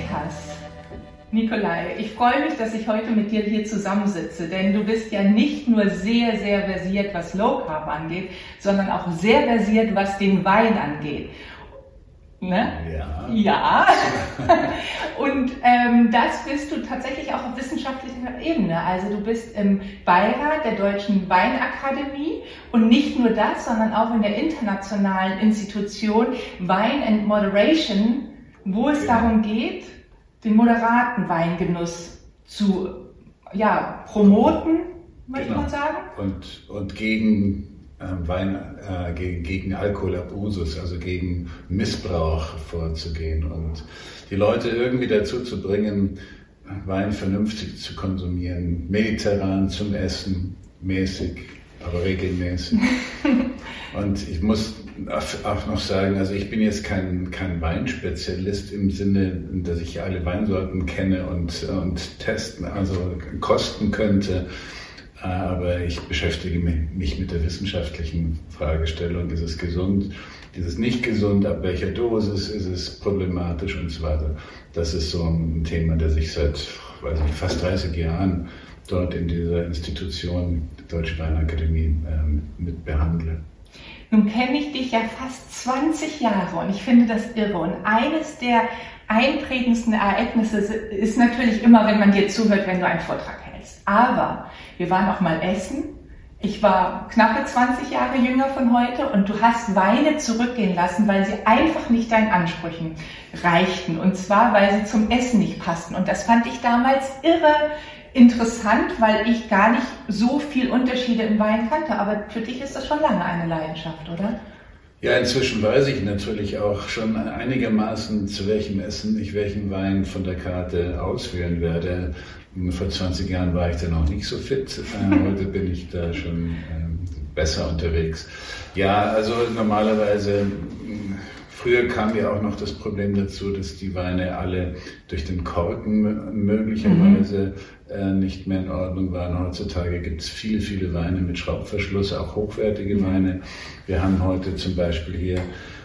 Veritas. Nikolai, ich freue mich, dass ich heute mit dir hier zusammensitze, denn du bist ja nicht nur sehr, sehr versiert, was Low Carb angeht, sondern auch sehr versiert, was den Wein angeht. Ne? Ja. Ja. Und ähm, das bist du tatsächlich auch auf wissenschaftlicher Ebene. Also du bist im Beirat der Deutschen Weinakademie und nicht nur das, sondern auch in der internationalen Institution Wine and Moderation, wo es darum geht, den moderaten Weingenuss zu ja, promoten, möchte genau. man sagen. Und, und gegen ähm, Wein, äh, gegen, gegen Alkoholabusus, also gegen Missbrauch vorzugehen und die Leute irgendwie dazu zu bringen, Wein vernünftig zu konsumieren, mediterran zum Essen, mäßig, aber regelmäßig. und ich muss auch noch sagen, also ich bin jetzt kein, kein Weinspezialist im Sinne, dass ich alle Weinsorten kenne und, und testen, also kosten könnte. Aber ich beschäftige mich mit der wissenschaftlichen Fragestellung. Ist es gesund? Ist es nicht gesund? Ab welcher Dosis ist es problematisch und so weiter? Das ist so ein Thema, das ich seit weiß nicht, fast 30 Jahren dort in dieser Institution, Deutsche Weinakademie, ähm, mit behandle. Nun kenne ich dich ja fast 20 Jahre und ich finde das irre. Und eines der einprägendsten Ereignisse ist natürlich immer, wenn man dir zuhört, wenn du einen Vortrag hältst. Aber wir waren auch mal essen. Ich war knappe 20 Jahre jünger von heute und du hast Weine zurückgehen lassen, weil sie einfach nicht deinen Ansprüchen reichten. Und zwar, weil sie zum Essen nicht passten. Und das fand ich damals irre interessant, weil ich gar nicht so viel Unterschiede im Wein kannte. Aber für dich ist das schon lange eine Leidenschaft, oder? Ja, inzwischen weiß ich natürlich auch schon einigermaßen, zu welchem Essen ich welchen Wein von der Karte auswählen werde. Vor 20 Jahren war ich da noch nicht so fit. Äh, heute bin ich da schon ähm, besser unterwegs. Ja, also normalerweise Früher kam ja auch noch das Problem dazu, dass die Weine alle durch den Korken möglicherweise mhm. äh, nicht mehr in Ordnung waren. Heutzutage gibt es viele, viele Weine mit Schraubverschluss, auch hochwertige mhm. Weine. Wir haben heute zum Beispiel hier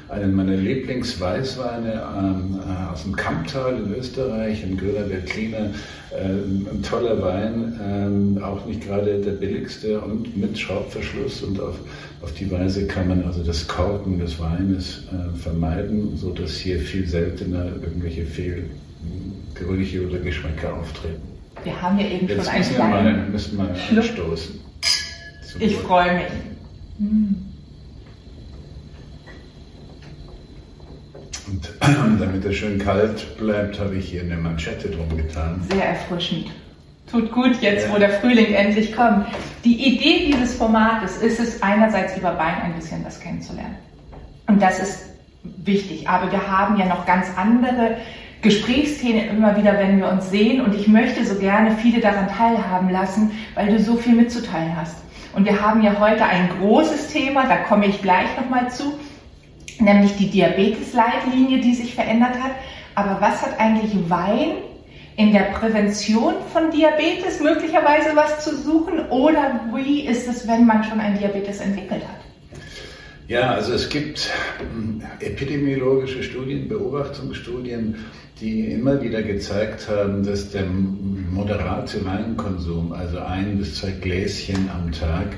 einen meiner Lieblingsweißweine ähm, äh, aus dem Kamptal in Österreich, ein Göller Veltliner, äh, ein toller Wein, ähm, auch nicht gerade der billigste und mit Schraubverschluss und auf, auf die Weise kann man also das Korken des Weines äh, vermeiden, sodass hier viel seltener irgendwelche Fehlgerüche oder Geschmäcker auftreten. Wir haben ja eben Jetzt schon einen kleinen müssen wir anstoßen. Ich freue mich. Mm. Und damit er schön kalt bleibt, habe ich hier eine Manschette drum getan. Sehr erfrischend. Tut gut jetzt, wo der Frühling endlich kommt. Die Idee dieses Formates ist es, einerseits über Wein ein bisschen was kennenzulernen. Und das ist wichtig. Aber wir haben ja noch ganz andere Gesprächsthemen immer wieder, wenn wir uns sehen. Und ich möchte so gerne viele daran teilhaben lassen, weil du so viel mitzuteilen hast. Und wir haben ja heute ein großes Thema, da komme ich gleich nochmal zu nämlich die Diabetes-Leitlinie, die sich verändert hat. Aber was hat eigentlich Wein in der Prävention von Diabetes möglicherweise was zu suchen? Oder wie ist es, wenn man schon ein Diabetes entwickelt hat? Ja, also es gibt hm, epidemiologische Studien, Beobachtungsstudien, die immer wieder gezeigt haben, dass der moderate Weinkonsum, also ein bis zwei Gläschen am Tag,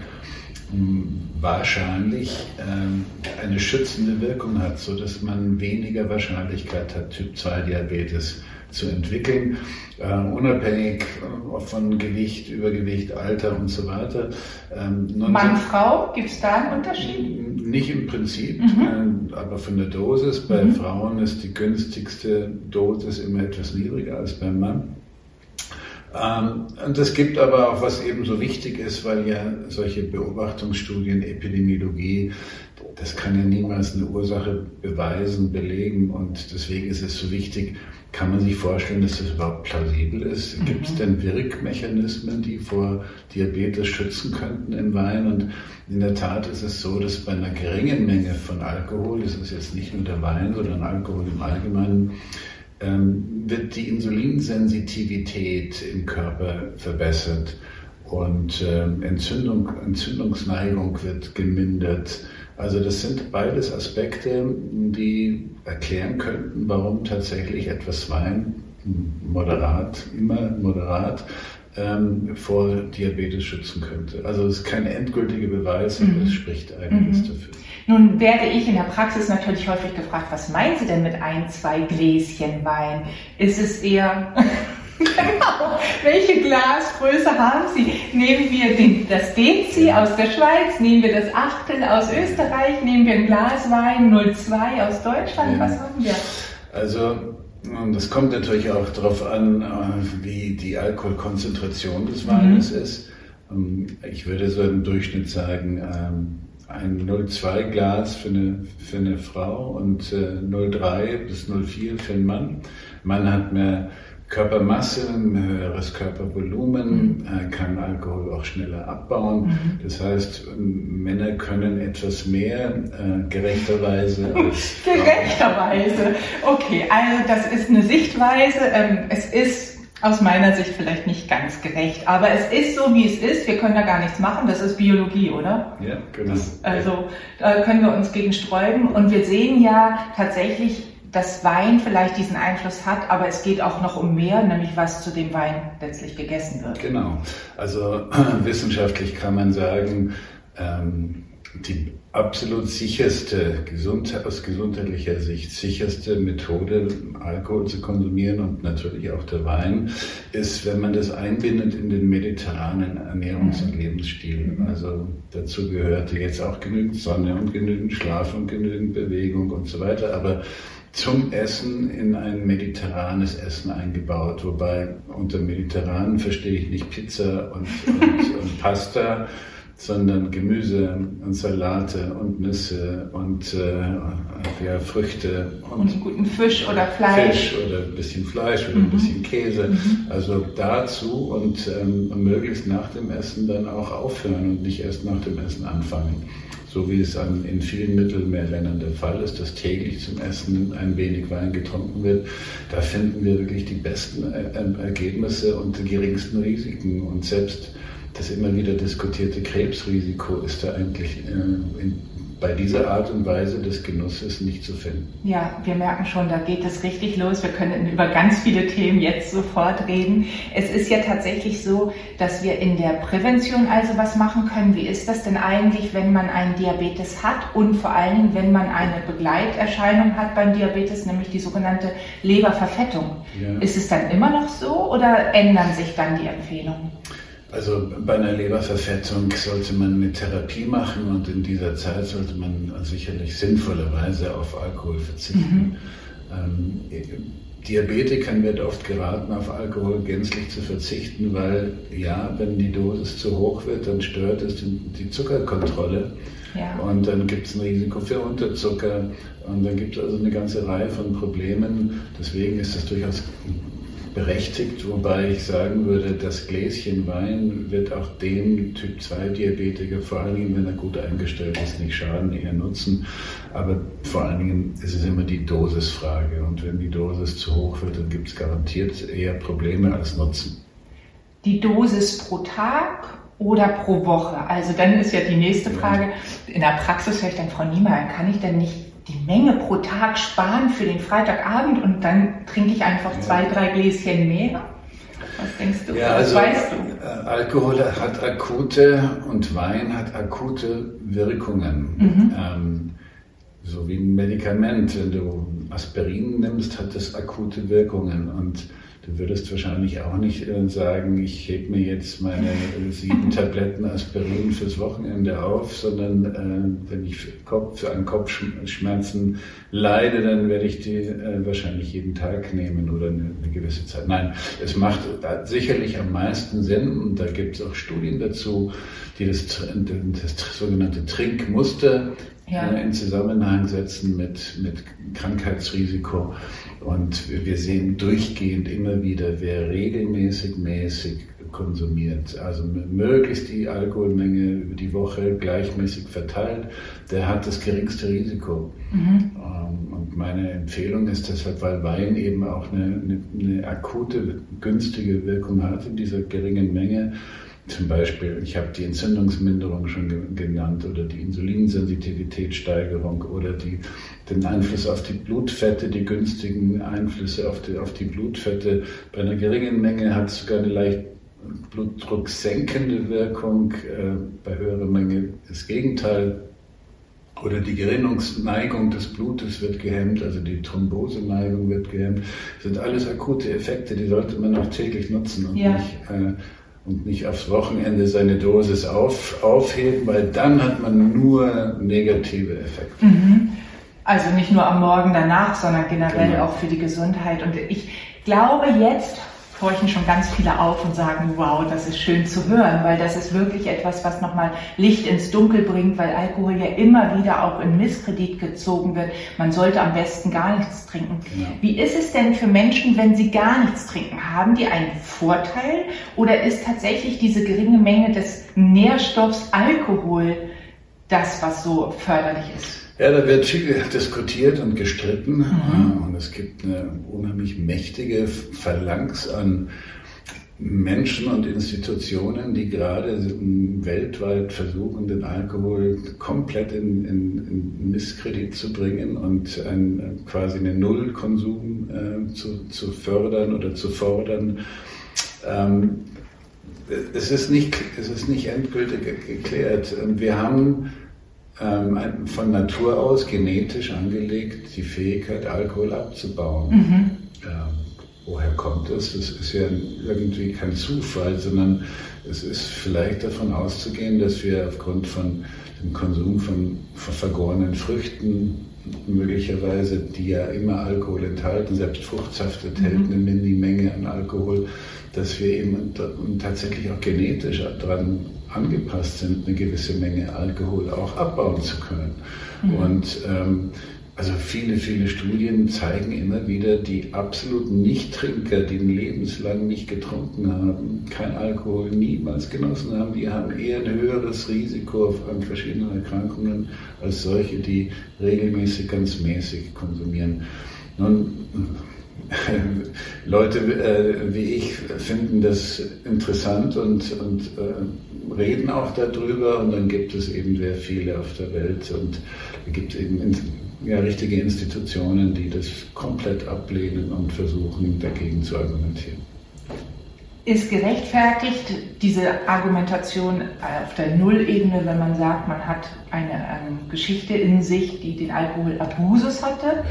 wahrscheinlich ähm, eine schützende Wirkung hat, so dass man weniger Wahrscheinlichkeit hat, Typ 2 Diabetes zu entwickeln, äh, unabhängig äh, von Gewicht, Übergewicht, Alter und so weiter. Ähm, Mann, Frau, gibt es da einen Unterschied? Nicht im Prinzip, mhm. äh, aber von der Dosis. Bei mhm. Frauen ist die günstigste Dosis immer etwas niedriger als beim Mann. Ähm, und es gibt aber auch, was eben so wichtig ist, weil ja solche Beobachtungsstudien, Epidemiologie, das kann ja niemals eine Ursache beweisen, belegen und deswegen ist es so wichtig, kann man sich vorstellen, dass das überhaupt plausibel ist? Mhm. Gibt es denn Wirkmechanismen, die vor Diabetes schützen könnten im Wein? Und in der Tat ist es so, dass bei einer geringen Menge von Alkohol, das ist jetzt nicht nur der Wein, sondern Alkohol im Allgemeinen, ähm, wird die Insulinsensitivität im Körper verbessert und ähm, Entzündung, Entzündungsneigung wird gemindert. Also das sind beides Aspekte, die erklären könnten, warum tatsächlich etwas Wein moderat, immer moderat, ähm, vor Diabetes schützen könnte. Also es ist kein endgültiger Beweis, aber mhm. es spricht einiges mhm. dafür. Nun werde ich in der Praxis natürlich häufig gefragt, was meinen Sie denn mit ein, zwei Gläschen Wein? Ist es eher Genau. Welche Glasgröße haben Sie? Nehmen wir den, das Dezi aus der Schweiz, nehmen wir das Achtel aus Österreich, nehmen wir ein Glas Wein 02 aus Deutschland? Was haben wir? Also das kommt natürlich auch darauf an, äh, wie die Alkoholkonzentration des Weines mhm. ist. Ähm, ich würde so im Durchschnitt sagen, ähm, ein 0,2 Glas für eine, für eine Frau und 0,3 äh, bis 0,4 für einen Mann. Mann hat mehr Körpermasse, ein höheres Körpervolumen, mhm. kann Alkohol auch schneller abbauen. Mhm. Das heißt, Männer können etwas mehr, äh, gerechterweise. Als gerechterweise. Okay, also das ist eine Sichtweise. Ähm, es ist aus meiner Sicht vielleicht nicht ganz gerecht, aber es ist so, wie es ist. Wir können da gar nichts machen. Das ist Biologie, oder? Ja, genau. Das, also da können wir uns gegen sträuben. Und wir sehen ja tatsächlich, dass Wein vielleicht diesen Einfluss hat, aber es geht auch noch um mehr, nämlich was zu dem Wein letztlich gegessen wird. Genau. Also wissenschaftlich kann man sagen, ähm, die absolut sicherste, gesund, aus gesundheitlicher Sicht sicherste Methode, Alkohol zu konsumieren und natürlich auch der Wein, ist, wenn man das einbindet in den mediterranen Ernährungs- und mhm. Lebensstil. Also dazu gehörte jetzt auch genügend Sonne und genügend Schlaf und genügend Bewegung und so weiter. Aber zum Essen in ein mediterranes Essen eingebaut. Wobei unter mediterran verstehe ich nicht Pizza und, und, und Pasta, sondern Gemüse und Salate und Nüsse und äh, ja, Früchte. Und, und guten Fisch oder Fleisch. Fisch oder ein bisschen Fleisch oder mhm. ein bisschen Käse. Mhm. Also dazu und ähm, möglichst nach dem Essen dann auch aufhören und nicht erst nach dem Essen anfangen so wie es an, in vielen Mittelmeerländern der Fall ist, dass täglich zum Essen ein wenig Wein getrunken wird, da finden wir wirklich die besten äh, äh, Ergebnisse und die geringsten Risiken. Und selbst das immer wieder diskutierte Krebsrisiko ist da eigentlich äh, in, bei dieser Art und Weise des Genusses nicht zu finden. Ja, wir merken schon, da geht es richtig los. Wir können über ganz viele Themen jetzt sofort reden. Es ist ja tatsächlich so, dass wir in der Prävention also was machen können. Wie ist das denn eigentlich, wenn man einen Diabetes hat und vor allen Dingen, wenn man eine Begleiterscheinung hat beim Diabetes, nämlich die sogenannte Leberverfettung? Ja. Ist es dann immer noch so oder ändern sich dann die Empfehlungen? Also bei einer Leberverfettung sollte man eine Therapie machen und in dieser Zeit sollte man sicherlich sinnvollerweise auf Alkohol verzichten. Mhm. Ähm, Diabetikern wird oft geraten, auf Alkohol gänzlich zu verzichten, weil ja, wenn die Dosis zu hoch wird, dann stört es die, die Zuckerkontrolle. Ja. Und dann gibt es ein Risiko für Unterzucker und dann gibt es also eine ganze Reihe von Problemen. Deswegen ist das durchaus berechtigt, wobei ich sagen würde, das Gläschen Wein wird auch dem Typ 2 Diabetiker, vor allen Dingen, wenn er gut eingestellt ist, nicht schaden, eher nutzen. Aber vor allen Dingen ist es immer die Dosisfrage. Und wenn die Dosis zu hoch wird, dann gibt es garantiert eher Probleme als Nutzen. Die Dosis pro Tag oder pro Woche? Also dann ist ja die nächste Frage. In der Praxis höre ich dann, Frau Niemeyer, kann ich denn nicht die Menge pro Tag sparen für den Freitagabend und dann trinke ich einfach ja. zwei, drei Gläschen mehr? Was denkst du? Ja, also, Was weißt du? Äh, Alkohol hat akute und Wein hat akute Wirkungen. Mhm. Ähm, so wie ein Medikament. Wenn du Aspirin nimmst, hat das akute Wirkungen. Und Du würdest wahrscheinlich auch nicht äh, sagen, ich hebe mir jetzt meine sieben Tabletten Aspirin fürs Wochenende auf, sondern äh, wenn ich für, Kopf, für einen Kopfschmerzen leide, dann werde ich die äh, wahrscheinlich jeden Tag nehmen oder eine, eine, gewisse Zeit. Nein, es macht sicherlich am meisten Sinn und da gibt es auch Studien dazu, die das, das sogenannte Trinkmuster ja. in Zusammenhang setzen mit, mit Krankheitsrisiko. Und wir sehen durchgehend immer wieder, wer regelmäßig mäßig konsumiert, also möglichst die Alkoholmenge über die Woche gleichmäßig verteilt, der hat das geringste Risiko. Mhm. Ähm, und meine Empfehlung ist deshalb, weil Wein eben auch eine, eine, eine akute, günstige Wirkung hat in dieser geringen Menge, zum Beispiel, ich habe die Entzündungsminderung schon genannt oder die Insulinsensitivitätssteigerung oder die, den Einfluss auf die Blutfette, die günstigen Einflüsse auf die, auf die Blutfette. Bei einer geringen Menge hat es sogar eine leicht blutdrucksenkende Wirkung, äh, bei höherer Menge das Gegenteil. Oder die Gerinnungsneigung des Blutes wird gehemmt, also die Thromboseneigung wird gehemmt. Das sind alles akute Effekte, die sollte man auch täglich nutzen und ja. nicht äh, und nicht aufs Wochenende seine Dosis auf, aufheben, weil dann hat man nur negative Effekte. Mhm. Also nicht nur am Morgen danach, sondern generell genau. auch für die Gesundheit. Und ich glaube jetzt, horchen schon ganz viele auf und sagen, wow, das ist schön zu hören, weil das ist wirklich etwas, was nochmal Licht ins Dunkel bringt, weil Alkohol ja immer wieder auch in Misskredit gezogen wird. Man sollte am besten gar nichts trinken. Genau. Wie ist es denn für Menschen, wenn sie gar nichts trinken? Haben die einen Vorteil oder ist tatsächlich diese geringe Menge des Nährstoffs Alkohol das, was so förderlich ist? Ja, da wird viel diskutiert und gestritten mhm. und es gibt eine unheimlich mächtige Phalanx an Menschen und Institutionen, die gerade weltweit versuchen, den Alkohol komplett in, in, in Misskredit zu bringen und ein, quasi einen Nullkonsum äh, zu, zu fördern oder zu fordern. Ähm, es, ist nicht, es ist nicht endgültig geklärt. Wir haben ähm, von Natur aus genetisch angelegt, die Fähigkeit, Alkohol abzubauen. Mhm. Ähm, woher kommt das? Das ist ja irgendwie kein Zufall, sondern es ist vielleicht davon auszugehen, dass wir aufgrund von dem Konsum von, von vergorenen Früchten möglicherweise, die ja immer Alkohol enthalten, selbst Fruchtsaft enthält mhm. eine Mini-Menge an Alkohol, dass wir eben tatsächlich auch genetisch daran angepasst sind, eine gewisse Menge Alkohol auch abbauen zu können. Mhm. Und ähm, also viele, viele Studien zeigen immer wieder, die absoluten Nichttrinker, die lebenslang nicht getrunken haben, kein Alkohol niemals genossen haben, die haben eher ein höheres Risiko an verschiedenen Erkrankungen als solche, die regelmäßig, ganz mäßig konsumieren. Nun, Leute äh, wie ich finden das interessant und, und äh, reden auch darüber und dann gibt es eben sehr viele auf der Welt und es gibt eben ja, richtige Institutionen, die das komplett ablehnen und versuchen dagegen zu argumentieren. Ist gerechtfertigt diese Argumentation auf der Nullebene, wenn man sagt, man hat eine, eine Geschichte in sich, die den Alkoholabusus hatte?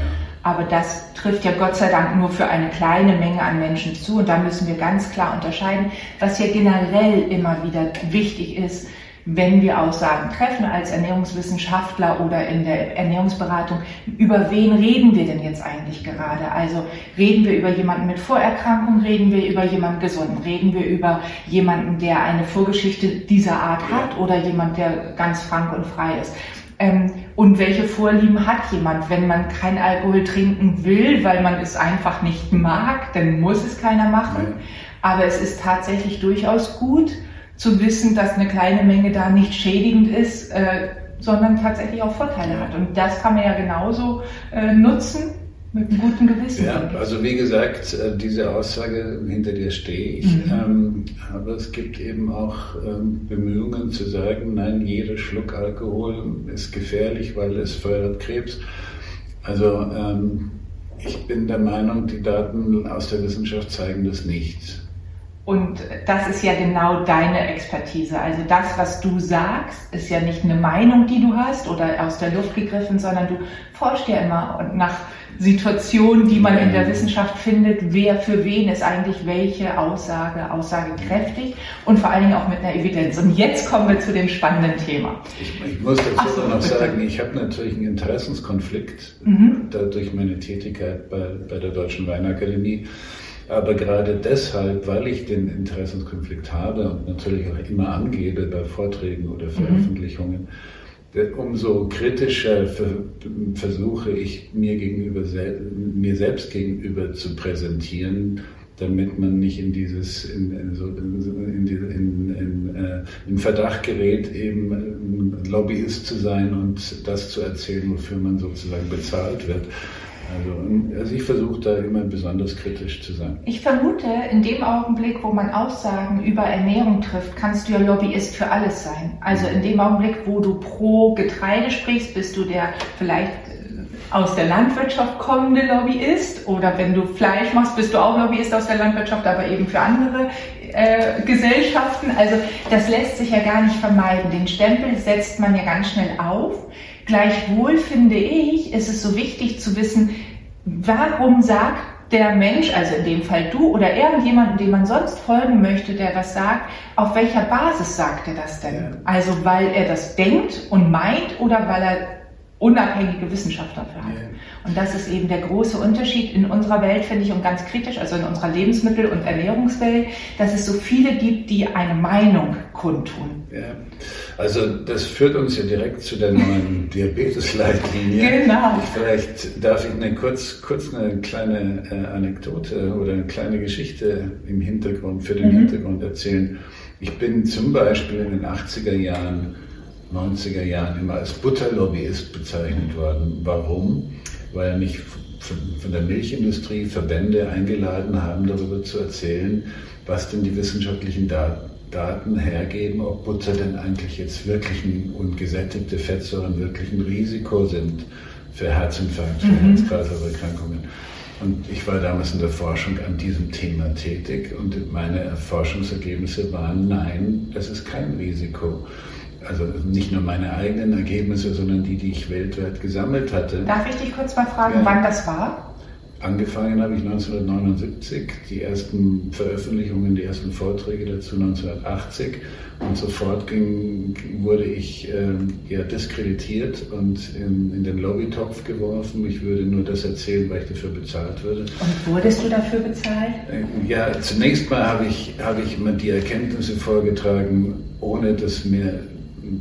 Aber das trifft ja Gott sei Dank nur für eine kleine Menge an Menschen zu. Und da müssen wir ganz klar unterscheiden, was ja generell immer wieder wichtig ist, wenn wir Aussagen treffen als Ernährungswissenschaftler oder in der Ernährungsberatung, über wen reden wir denn jetzt eigentlich gerade? Also reden wir über jemanden mit Vorerkrankung, reden wir über jemanden gesunden, reden wir über jemanden, der eine Vorgeschichte dieser Art hat oder jemand, der ganz frank und frei ist. Ähm, und welche Vorlieben hat jemand? Wenn man kein Alkohol trinken will, weil man es einfach nicht mag, dann muss es keiner machen. Aber es ist tatsächlich durchaus gut zu wissen, dass eine kleine Menge da nicht schädigend ist, äh, sondern tatsächlich auch Vorteile hat. Und das kann man ja genauso äh, nutzen mit einem guten Gewissen. Ja, also wie gesagt, äh, diese Aussage, hinter der stehe ich. Mhm. Ähm, aber es gibt eben auch ähm, Bemühungen zu sagen, nein, jeder Schluck Alkohol ist gefährlich, weil es fördert Krebs. Also ähm, ich bin der Meinung, die Daten aus der Wissenschaft zeigen das nicht. Und das ist ja genau deine Expertise. Also das, was du sagst, ist ja nicht eine Meinung, die du hast oder aus der Luft gegriffen, sondern du forschst ja immer nach Situationen, die man in der Wissenschaft findet, wer für wen ist eigentlich welche Aussage aussagekräftig und vor allen Dingen auch mit einer Evidenz. Und jetzt kommen wir zu dem spannenden Thema. Ich, ich muss dazu so, noch bitte. sagen, ich habe natürlich einen Interessenskonflikt mhm. durch meine Tätigkeit bei, bei der Deutschen Weinakademie. Aber gerade deshalb, weil ich den Interessenskonflikt habe und natürlich auch immer angebe bei Vorträgen oder mhm. Veröffentlichungen, mhm. Umso kritischer versuche ich mir, gegenüber, mir selbst gegenüber zu präsentieren, damit man nicht in dieses in, in, in, in, äh, Verdacht gerät, eben ein Lobbyist zu sein und das zu erzählen, wofür man sozusagen bezahlt wird. Also, also ich versuche da immer besonders kritisch zu sein. Ich vermute, in dem Augenblick, wo man Aussagen über Ernährung trifft, kannst du ja Lobbyist für alles sein. Also in dem Augenblick, wo du pro Getreide sprichst, bist du der vielleicht aus der Landwirtschaft kommende Lobbyist oder wenn du Fleisch machst, bist du auch Lobbyist aus der Landwirtschaft, aber eben für andere äh, Gesellschaften. Also das lässt sich ja gar nicht vermeiden. Den Stempel setzt man ja ganz schnell auf. Gleichwohl finde ich, ist es so wichtig zu wissen, warum sagt der Mensch, also in dem Fall du oder irgendjemanden, dem man sonst folgen möchte, der was sagt, auf welcher Basis sagt er das denn? Also weil er das denkt und meint oder weil er unabhängige Wissenschaft dafür hat. Und das ist eben der große Unterschied in unserer Welt, finde ich, und ganz kritisch, also in unserer Lebensmittel- und Ernährungswelt, dass es so viele gibt, die eine Meinung kundtun. Ja. Also das führt uns ja direkt zu der neuen Diabetesleitlinie. Genau. Vielleicht darf ich eine kurz, kurz eine kleine äh, Anekdote oder eine kleine Geschichte im Hintergrund, für den mhm. Hintergrund erzählen. Ich bin zum Beispiel in den 80er Jahren 90er Jahren immer als Butterlobbyist bezeichnet worden. Warum? Weil mich von der Milchindustrie Verbände eingeladen haben, darüber zu erzählen, was denn die wissenschaftlichen Daten hergeben, ob Butter denn eigentlich jetzt wirklich ein, und gesättigte Fettsäuren wirklich ein Risiko sind für Herzinfarkt, für mhm. Herz-Kreislauf-Erkrankungen. Und ich war damals in der Forschung an diesem Thema tätig und meine Forschungsergebnisse waren, nein, das ist kein Risiko also nicht nur meine eigenen Ergebnisse, sondern die, die ich weltweit gesammelt hatte. Darf ich dich kurz mal fragen, ja. wann das war? Angefangen habe ich 1979, die ersten Veröffentlichungen, die ersten Vorträge dazu 1980 und sofort ging, wurde ich äh, ja, diskreditiert und in, in den Lobbytopf geworfen. Ich würde nur das erzählen, weil ich dafür bezahlt würde. Und wurdest du dafür bezahlt? Äh, ja, zunächst mal habe ich, habe ich mir die Erkenntnisse vorgetragen, ohne dass mir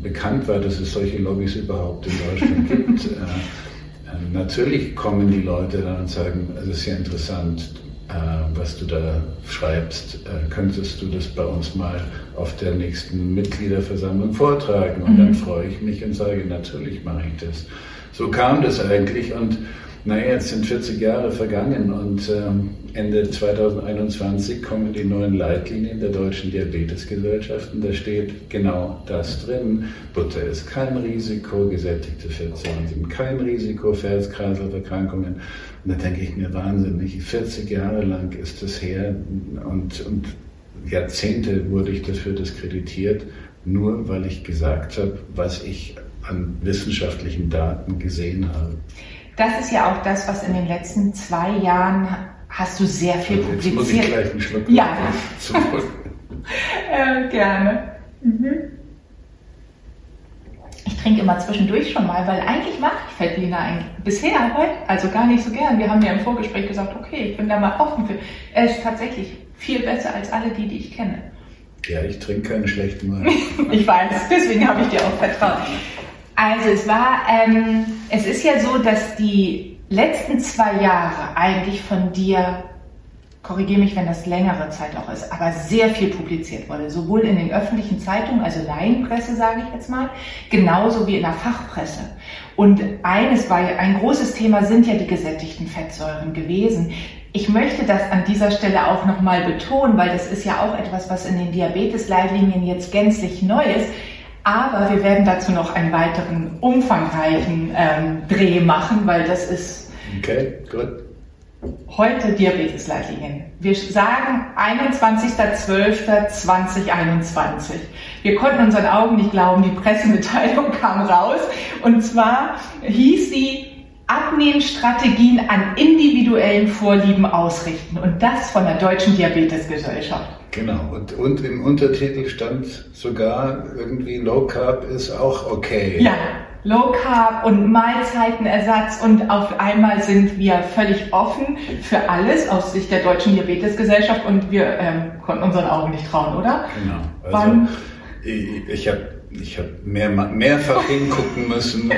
bekannt war, dass es solche Lobbys überhaupt in Deutschland gibt. Äh, äh, natürlich kommen die Leute dann und sagen, es ist ja interessant, äh, was du da schreibst. Könntest du das bei uns mal auf der nächsten Mitgliederversammlung vortragen? Und mhm. dann freue ich mich und sage, natürlich mache ich das. So kam das eigentlich und naja, jetzt sind 40 Jahre vergangen und ähm, Ende 2021 kommen die neuen Leitlinien der Deutschen Diabetesgesellschaft und da steht genau das drin. Butter ist kein Risiko, gesättigte Fettsäuren sind kein Risiko für Herz-Kreislauf-Erkrankungen. Und da denke ich mir wahnsinnig, 40 Jahre lang ist das her und, und Jahrzehnte wurde ich dafür diskreditiert, nur weil ich gesagt habe, was ich an wissenschaftlichen Daten gesehen habe. Das ist ja auch das, was in den letzten zwei Jahren hast du sehr viel also publiziert. Muss ich gleich einen Schluck ja. äh, gerne. Mhm. Ich trinke immer zwischendurch schon mal, weil eigentlich mag ich Feldliner bisher heute, also gar nicht so gern. Wir haben ja im Vorgespräch gesagt, okay, ich bin da mal offen für. Er ist tatsächlich viel besser als alle die, die ich kenne. Ja, ich trinke keine schlechten Wein. ich weiß, deswegen habe ich dir auch vertraut. Also es war, ähm, es ist ja so, dass die letzten zwei Jahre eigentlich von dir, korrigiere mich, wenn das längere Zeit auch ist, aber sehr viel publiziert wurde, sowohl in den öffentlichen Zeitungen, also Laienpresse sage ich jetzt mal, genauso wie in der Fachpresse. Und eines war ja, ein großes Thema sind ja die gesättigten Fettsäuren gewesen. Ich möchte das an dieser Stelle auch nochmal betonen, weil das ist ja auch etwas, was in den Diabetesleitlinien jetzt gänzlich neu ist. Aber wir werden dazu noch einen weiteren umfangreichen ähm, Dreh machen, weil das ist okay, gut. heute Diabetesleitlinien. Wir sagen 21.12.2021. Wir konnten unseren Augen nicht glauben, die Pressemitteilung kam raus. Und zwar hieß sie Abnehmstrategien an individuellen Vorlieben ausrichten. Und das von der Deutschen Diabetesgesellschaft. Genau, und, und im Untertitel stand sogar irgendwie Low Carb ist auch okay. Ja, Low Carb und Mahlzeitenersatz und auf einmal sind wir völlig offen für alles aus Sicht der Deutschen Diabetesgesellschaft und wir ähm, konnten unseren Augen nicht trauen, oder? Genau. Also Wann? ich, ich habe ich hab mehr, mehrfach hingucken müssen,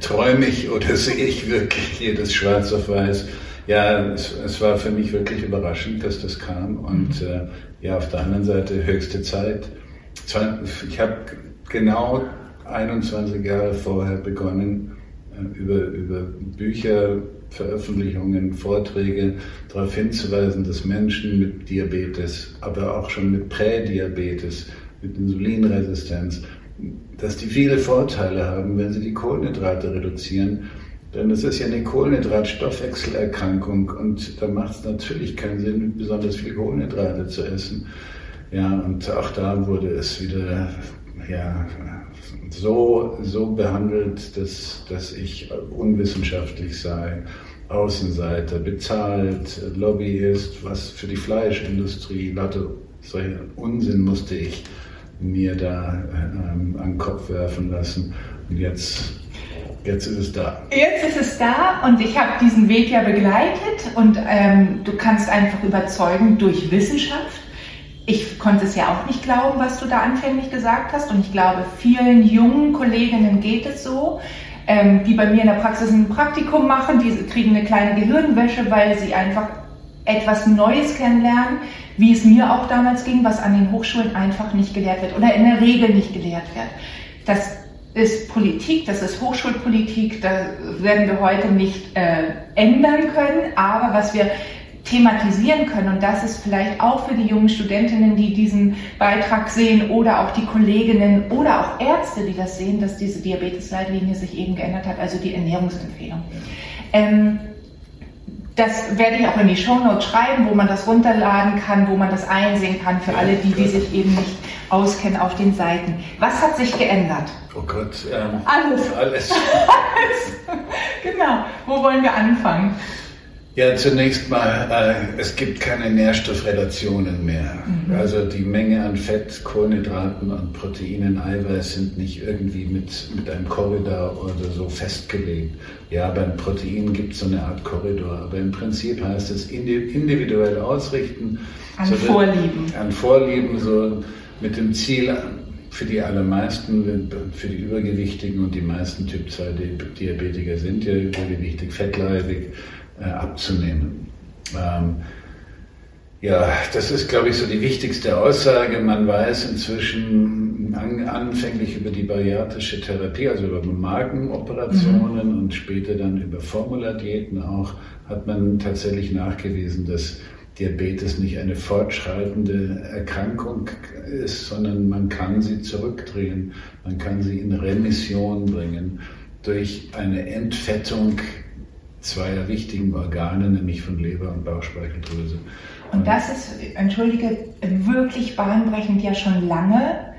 träume ich oder sehe ich wirklich jedes schwarz auf weiß ja, es, es, war für mich wirklich überraschend, dass das kam. Und mhm. äh, ja, auf der anderen Seite höchste Zeit. Ich habe genau 21 Jahre vorher begonnen, äh, über, über Bücher Veröffentlichungen, Vorträge darauf hinzuweisen, dass Menschen mit Diabetes, aber auch schon mit Prädiabetes, mit Insulinresistenz, dass die viele Vorteile haben, wenn sie die Kohlenhydrate reduzieren. Denn es ist ja eine Kohlenhydratstoffwechselerkrankung und da macht es natürlich keinen Sinn, besonders viel Kohlenhydrate zu essen. Ja, und auch da wurde es wieder ja, so, so behandelt, dass, dass ich unwissenschaftlich sei, Außenseiter, bezahlt, Lobbyist, was für die Fleischindustrie, lauter solchen Unsinn musste ich mir da ähm, an den Kopf werfen lassen. Und jetzt, jetzt ist es da. Jetzt ist es da und ich habe diesen Weg ja begleitet und ähm, du kannst einfach überzeugen durch Wissenschaft ich konnte es ja auch nicht glauben, was du da anfänglich gesagt hast. Und ich glaube, vielen jungen Kolleginnen geht es so, ähm, die bei mir in der Praxis ein Praktikum machen, die kriegen eine kleine Gehirnwäsche, weil sie einfach etwas Neues kennenlernen, wie es mir auch damals ging, was an den Hochschulen einfach nicht gelehrt wird oder in der Regel nicht gelehrt wird. Das ist Politik, das ist Hochschulpolitik, da werden wir heute nicht äh, ändern können, aber was wir thematisieren können. Und das ist vielleicht auch für die jungen Studentinnen, die diesen Beitrag sehen oder auch die Kolleginnen oder auch Ärzte, die das sehen, dass diese Diabetesleitlinie sich eben geändert hat, also die Ernährungsempfehlung. Ähm, das werde ich auch in die Shownotes schreiben, wo man das runterladen kann, wo man das einsehen kann für alle, die, die sich eben nicht auskennen auf den Seiten. Was hat sich geändert? Oh Gott, ähm, alles. Alles. alles. Genau. Wo wollen wir anfangen? Ja, zunächst mal, äh, es gibt keine Nährstoffrelationen mehr. Mhm. Also die Menge an Fett, Kohlenhydraten und Proteinen, Eiweiß sind nicht irgendwie mit, mit einem Korridor oder so festgelegt. Ja, beim Protein gibt es so eine Art Korridor, aber im Prinzip heißt es individuell ausrichten. An so Vorlieben. An Vorlieben, so mit dem Ziel, für die allermeisten, für die Übergewichtigen und die meisten Typ 2 Diabetiker sind ja übergewichtig, fettleibig, äh, abzunehmen. Ähm, ja, das ist, glaube ich, so die wichtigste Aussage. Man weiß inzwischen an, anfänglich über die bariatrische Therapie, also über Magenoperationen mhm. und später dann über Formulardiäten auch, hat man tatsächlich nachgewiesen, dass Diabetes nicht eine fortschreitende Erkrankung ist, sondern man kann sie zurückdrehen, man kann sie in Remission bringen durch eine Entfettung zweier wichtigen Organe, nämlich von Leber und Bauchspeicheldrüse. Und das ist, entschuldige, wirklich bahnbrechend ja schon lange.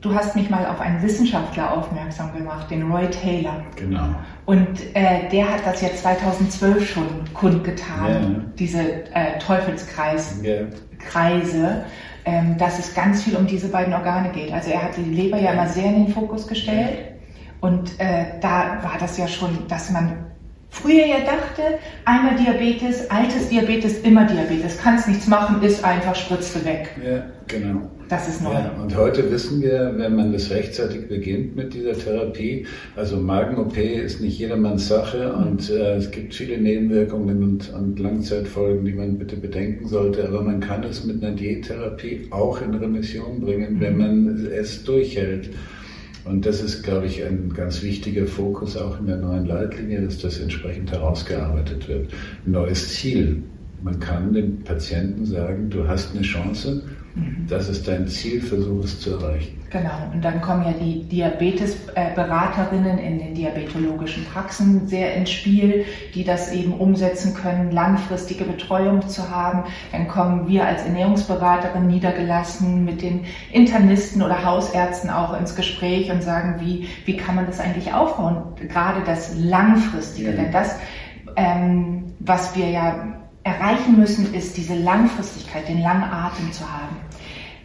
Du hast mich mal auf einen Wissenschaftler aufmerksam gemacht, den Roy Taylor. Genau. Und äh, der hat das ja 2012 schon kundgetan, ja. diese äh, Teufelskreise, ja. ähm, dass es ganz viel um diese beiden Organe geht. Also er hat die Leber ja immer sehr in den Fokus gestellt. Und äh, da war das ja schon, dass man früher ja dachte, einmal Diabetes, altes Diabetes, immer Diabetes, kannst nichts machen, ist einfach, spritzt weg. Ja, genau. Das ist neu. Ja, und heute wissen wir, wenn man das rechtzeitig beginnt mit dieser Therapie, also Magen-OP ist nicht jedermanns Sache und äh, es gibt viele Nebenwirkungen und, und, Langzeitfolgen, die man bitte bedenken sollte, aber man kann es mit einer Diättherapie auch in Remission bringen, wenn man es durchhält. Und das ist, glaube ich, ein ganz wichtiger Fokus auch in der neuen Leitlinie, dass das entsprechend herausgearbeitet wird. neues Ziel. Man kann dem Patienten sagen, du hast eine Chance, Mhm. Das ist dein Ziel, versuch es zu erreichen. Genau, und dann kommen ja die Diabetesberaterinnen in den diabetologischen Praxen sehr ins Spiel, die das eben umsetzen können, langfristige Betreuung zu haben. Dann kommen wir als Ernährungsberaterin niedergelassen mit den Internisten oder Hausärzten auch ins Gespräch und sagen, wie, wie kann man das eigentlich aufbauen? Gerade das Langfristige, ja. denn das, ähm, was wir ja erreichen müssen, ist diese Langfristigkeit, den langen Atem zu haben.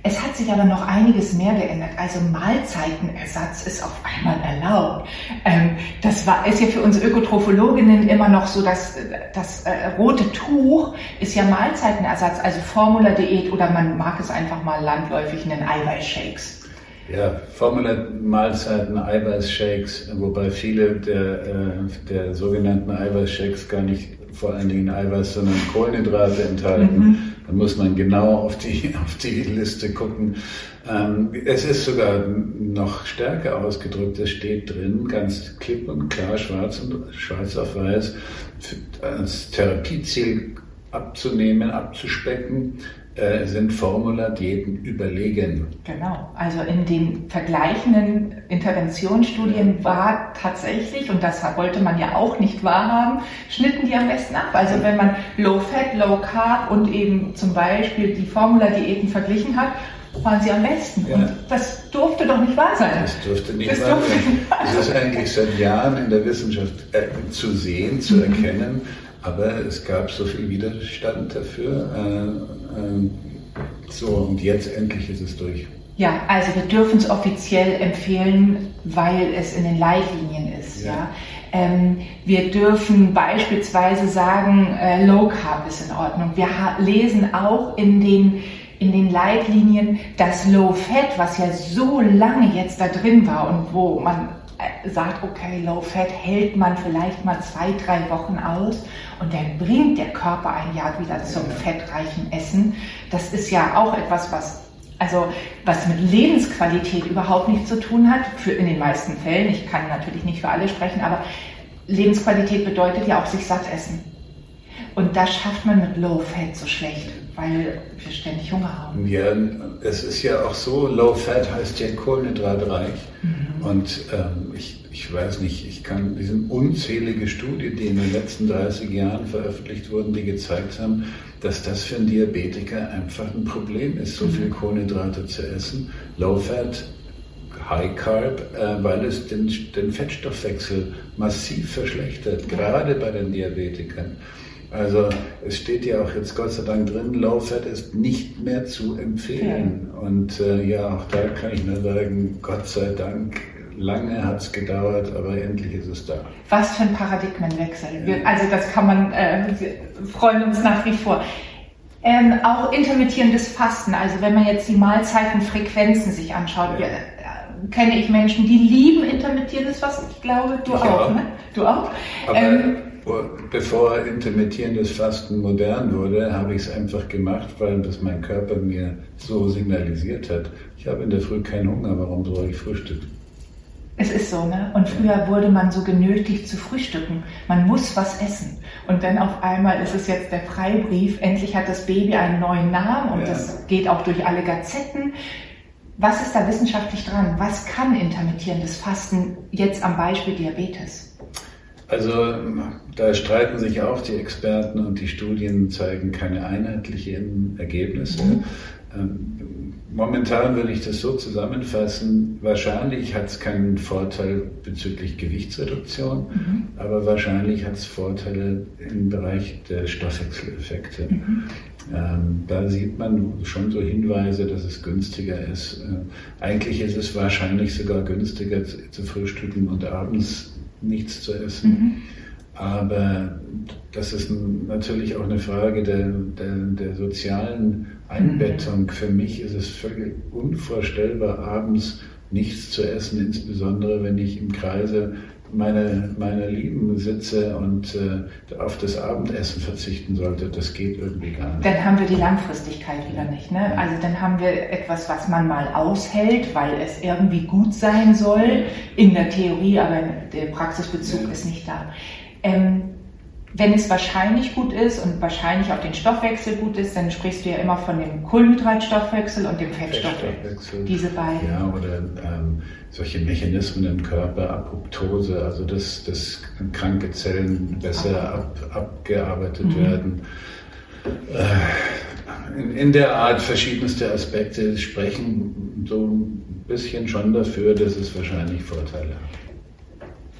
Es hat sich aber noch einiges mehr geändert. Also Mahlzeitenersatz ist auf einmal erlaubt. Ähm, das war, ist ja für uns Ökotrophologinnen immer noch so, dass das äh, rote Tuch ist ja Mahlzeitenersatz, also Formula-Diät oder man mag es einfach mal landläufig nennen, Eiweißshakes. Ja, Formula-Mahlzeiten, Eiweißshakes, wobei viele der, äh, der sogenannten Eiweißshakes gar nicht vor allen Dingen Eiweiß, sondern Kohlenhydrate enthalten. Mhm. Dann muss man genau auf die, auf die Liste gucken. Ähm, es ist sogar noch stärker ausgedrückt. Es steht drin, ganz klipp und klar, schwarz und schwarz auf weiß, als Therapieziel abzunehmen, abzuspecken, äh, sind Formula-Diäten überlegen. Genau. Also in den vergleichenden Interventionsstudien war tatsächlich, und das wollte man ja auch nicht wahrhaben, schnitten die am besten ab. Also wenn man Low Fat, Low Carb und eben zum Beispiel die Formula-Diäten verglichen hat, waren sie am besten. Ja. Und das durfte doch nicht wahr sein. Das durfte nicht das wahr sein. Das ist eigentlich seit Jahren in der Wissenschaft äh, zu sehen, zu mhm. erkennen. Aber es gab so viel Widerstand dafür. Äh, äh, so, und jetzt endlich ist es durch. Ja, also wir dürfen es offiziell empfehlen, weil es in den Leitlinien ist. Ja. ja. Ähm, wir dürfen beispielsweise sagen, äh, Low Carb ist in Ordnung. Wir lesen auch in den, in den Leitlinien, dass Low Fat, was ja so lange jetzt da drin war und wo man sagt, okay, Low Fat hält man vielleicht mal zwei, drei Wochen aus und dann bringt der Körper ein Jahr wieder zum fettreichen Essen. Das ist ja auch etwas, was also was mit Lebensqualität überhaupt nichts zu tun hat, für in den meisten Fällen. Ich kann natürlich nicht für alle sprechen, aber Lebensqualität bedeutet ja auch sich satt essen. Und das schafft man mit Low Fat so schlecht, weil wir ständig Hunger haben. Ja, es ist ja auch so, Low Fat heißt ja kohlenhydratreich. Mhm. Und ähm, ich, ich weiß nicht, ich kann, es sind unzählige Studien, die in den letzten 30 Jahren veröffentlicht wurden, die gezeigt haben, dass das für einen Diabetiker einfach ein Problem ist, so mhm. viel Kohlenhydrate zu essen. Low Fat High Carb, äh, weil es den, den Fettstoffwechsel massiv verschlechtert, gerade bei den Diabetikern. Also es steht ja auch jetzt Gott sei Dank drin, Low Fat ist nicht mehr zu empfehlen. Ja. Und äh, ja, auch da kann ich nur sagen, Gott sei Dank, lange hat es gedauert, aber endlich ist es da. Was für ein Paradigmenwechsel. Wir, also das kann man, äh, wir freuen uns nach wie vor. Ähm, auch intermittierendes Fasten, also wenn man jetzt die Mahlzeitenfrequenzen sich anschaut, ja. äh, kenne ich Menschen, die lieben intermittierendes Fasten. Ich glaube, du ich auch, auch, ne? Du auch. Aber ähm, bevor intermittierendes Fasten modern wurde, habe ich es einfach gemacht, weil das mein Körper mir so signalisiert hat. Ich habe in der Früh keinen Hunger, warum soll ich frühstücken? Es ist so, ne? Und früher wurde man so genötigt zu frühstücken. Man muss was essen. Und dann auf einmal ist es jetzt der Freibrief. Endlich hat das Baby einen neuen Namen und ja. das geht auch durch alle Gazetten. Was ist da wissenschaftlich dran? Was kann intermittierendes Fasten jetzt am Beispiel Diabetes? Also da streiten sich auch die Experten und die Studien zeigen keine einheitlichen Ergebnisse. Mhm. Momentan würde ich das so zusammenfassen, wahrscheinlich hat es keinen Vorteil bezüglich Gewichtsreduktion, mhm. aber wahrscheinlich hat es Vorteile im Bereich der Stoffwechseleffekte. Mhm. Ähm, da sieht man schon so Hinweise, dass es günstiger ist. Äh, eigentlich ist es wahrscheinlich sogar günstiger zu, zu frühstücken und abends nichts zu essen. Mhm. Aber das ist natürlich auch eine Frage der, der, der sozialen Einbettung. Mhm. Für mich ist es völlig unvorstellbar, abends nichts zu essen, insbesondere wenn ich im Kreise meine, meine Lieben sitze und äh, auf das Abendessen verzichten sollte, das geht irgendwie gar nicht. Dann haben wir die Langfristigkeit wieder nicht. Ne? Also dann haben wir etwas, was man mal aushält, weil es irgendwie gut sein soll, in der Theorie, aber der Praxisbezug ja. ist nicht da. Ähm, wenn es wahrscheinlich gut ist und wahrscheinlich auch den Stoffwechsel gut ist, dann sprichst du ja immer von dem Kohlenhydratstoffwechsel und dem Fettstoffwechsel. Fettstoffwechsel. Diese beiden. Ja, oder ähm, solche Mechanismen im Körper, Apoptose, also dass, dass kranke Zellen besser ab, abgearbeitet mhm. werden. Äh, in, in der Art verschiedenste Aspekte sprechen so ein bisschen schon dafür, dass es wahrscheinlich Vorteile hat.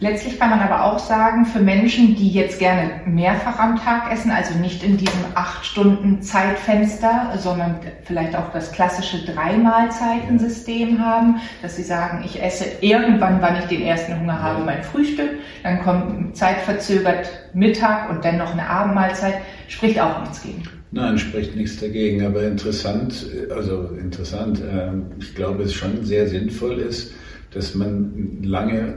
Letztlich kann man aber auch sagen, für Menschen, die jetzt gerne mehrfach am Tag essen, also nicht in diesem acht Stunden Zeitfenster, sondern vielleicht auch das klassische Drei-Mahlzeiten-System haben, dass sie sagen, ich esse irgendwann, wann ich den ersten Hunger habe, mein Frühstück, dann kommt zeitverzögert Mittag und dann noch eine Abendmahlzeit, spricht auch nichts gegen. Nein, spricht nichts dagegen, aber interessant, also interessant, ähm, ich glaube, es schon sehr sinnvoll ist, dass man lange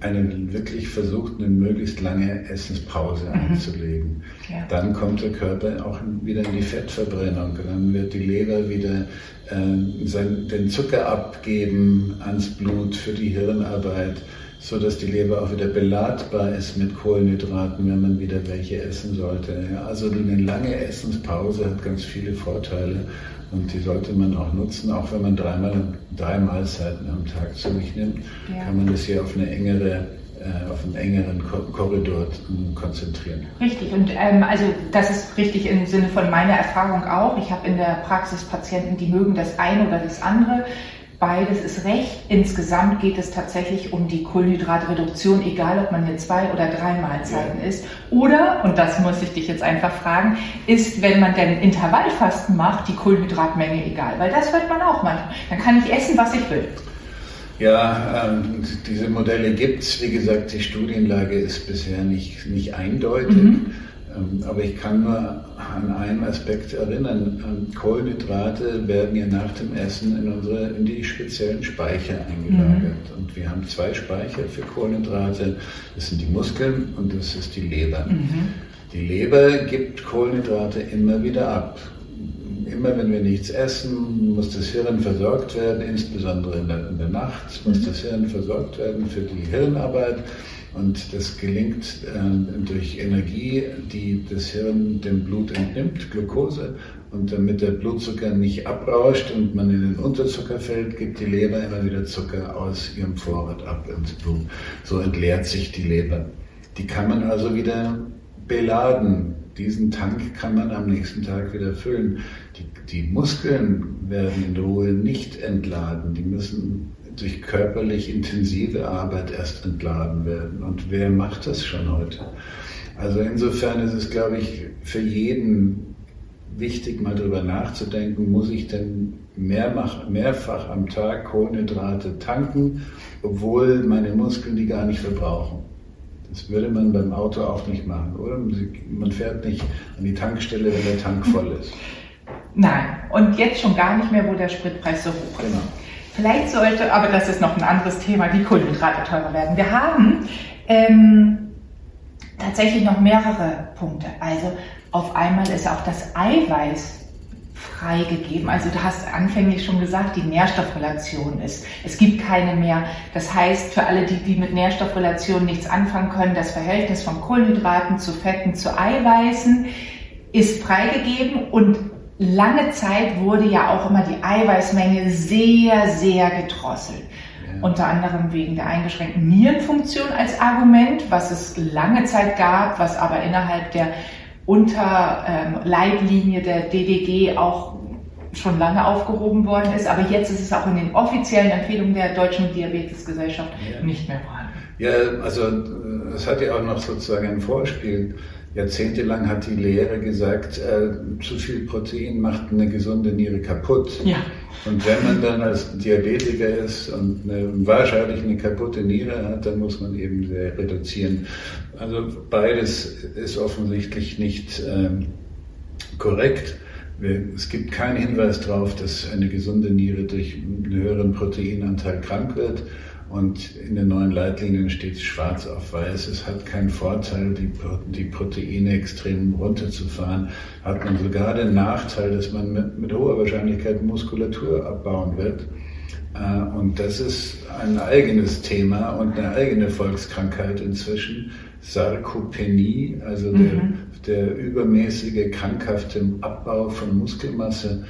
eine wirklich versucht, eine möglichst lange Essenspause mhm. einzulegen. Ja. Dann kommt der Körper auch wieder in die Fettverbrennung. Dann wird die Leber wieder äh, sein, den Zucker abgeben ans Blut für die Hirnarbeit, so dass die Leber auch wieder beladbar ist mit Kohlenhydraten, wenn man wieder welche essen sollte. Ja, also eine lange Essenspause hat ganz viele Vorteile. Und die sollte man auch nutzen, auch wenn man dreimal, drei Mahlzeiten am Tag zu sich nimmt, ja. kann man das hier auf eine engere äh, auf einen engeren Korridor konzentrieren. Richtig, und ähm, also das ist richtig im Sinne von meiner Erfahrung auch. Ich habe in der Praxis Patienten, die mögen das eine oder das andere. Beides ist recht. Insgesamt geht es tatsächlich um die Kohlenhydratreduktion, egal ob man hier zwei oder drei Mahlzeiten ja. isst. Oder, und das muss ich dich jetzt einfach fragen, ist, wenn man denn Intervallfasten macht, die Kohlenhydratmenge egal? Weil das hört man auch manchmal. Dann kann ich essen, was ich will. Ja, ähm, diese Modelle gibt es. Wie gesagt, die Studienlage ist bisher nicht, nicht eindeutig. Mhm. Ähm, aber ich kann nur an einen Aspekt erinnern. Ähm, Kohlenhydrate werden ja nach dem Essen in, unsere, in die speziellen Speicher eingelagert. Mhm. Und wir haben zwei Speicher für Kohlenhydrate. Das sind die Muskeln und das ist die Leber. Mhm. Die Leber gibt Kohlenhydrate immer wieder ab. Immer wenn wir nichts essen, muss das Hirn versorgt werden, insbesondere in der, in der Nacht muss mhm. das Hirn versorgt werden für die Hirnarbeit. Und das gelingt äh, durch Energie, die das Hirn dem Blut entnimmt, Glucose. Und damit der Blutzucker nicht abrauscht und man in den Unterzucker fällt, gibt die Leber immer wieder Zucker aus ihrem Vorrat ab ins Blut. So entleert sich die Leber. Die kann man also wieder beladen. Diesen Tank kann man am nächsten Tag wieder füllen. Die, die Muskeln werden in Ruhe nicht entladen. Die müssen durch körperlich intensive Arbeit erst entladen werden. Und wer macht das schon heute? Also insofern ist es, glaube ich, für jeden wichtig, mal darüber nachzudenken, muss ich denn mehrfach, mehrfach am Tag Kohlenhydrate tanken, obwohl meine Muskeln die gar nicht verbrauchen. Das würde man beim Auto auch nicht machen, oder? Man fährt nicht an die Tankstelle, wenn der Tank voll ist. Nein, und jetzt schon gar nicht mehr, wo der Spritpreis so hoch ist. Genau. Vielleicht sollte, aber das ist noch ein anderes Thema, die Kohlenhydrate teurer werden. Wir haben ähm, tatsächlich noch mehrere Punkte. Also auf einmal ist auch das Eiweiß freigegeben. Also du hast anfänglich schon gesagt, die Nährstoffrelation ist. Es gibt keine mehr. Das heißt, für alle, die, die mit Nährstoffrelation nichts anfangen können, das Verhältnis von Kohlenhydraten zu Fetten zu Eiweißen ist freigegeben und lange Zeit wurde ja auch immer die Eiweißmenge sehr, sehr gedrosselt. Ja. Unter anderem wegen der eingeschränkten Nierenfunktion als Argument, was es lange Zeit gab, was aber innerhalb der Unterleitlinie ähm, der DDG auch schon lange aufgehoben worden ist. Aber jetzt ist es auch in den offiziellen Empfehlungen der Deutschen Diabetesgesellschaft ja. nicht mehr vorhanden. Ja, also es hat ja auch noch sozusagen ein Vorspiel. Jahrzehntelang hat die Lehre gesagt, äh, zu viel Protein macht eine gesunde Niere kaputt. Ja. Und wenn man dann als Diabetiker ist und eine, wahrscheinlich eine kaputte Niere hat, dann muss man eben sehr reduzieren. Also beides ist offensichtlich nicht ähm, korrekt. Es gibt keinen Hinweis darauf, dass eine gesunde Niere durch einen höheren Proteinanteil krank wird. Und in den neuen Leitlinien steht schwarz auf weiß, es hat keinen Vorteil, die, die Proteine extrem runterzufahren. Hat man sogar den Nachteil, dass man mit, mit hoher Wahrscheinlichkeit Muskulatur abbauen wird. Äh, und das ist ein eigenes Thema und eine eigene Volkskrankheit inzwischen. Sarkopenie, also mhm. der, der übermäßige krankhafte Abbau von Muskelmasse.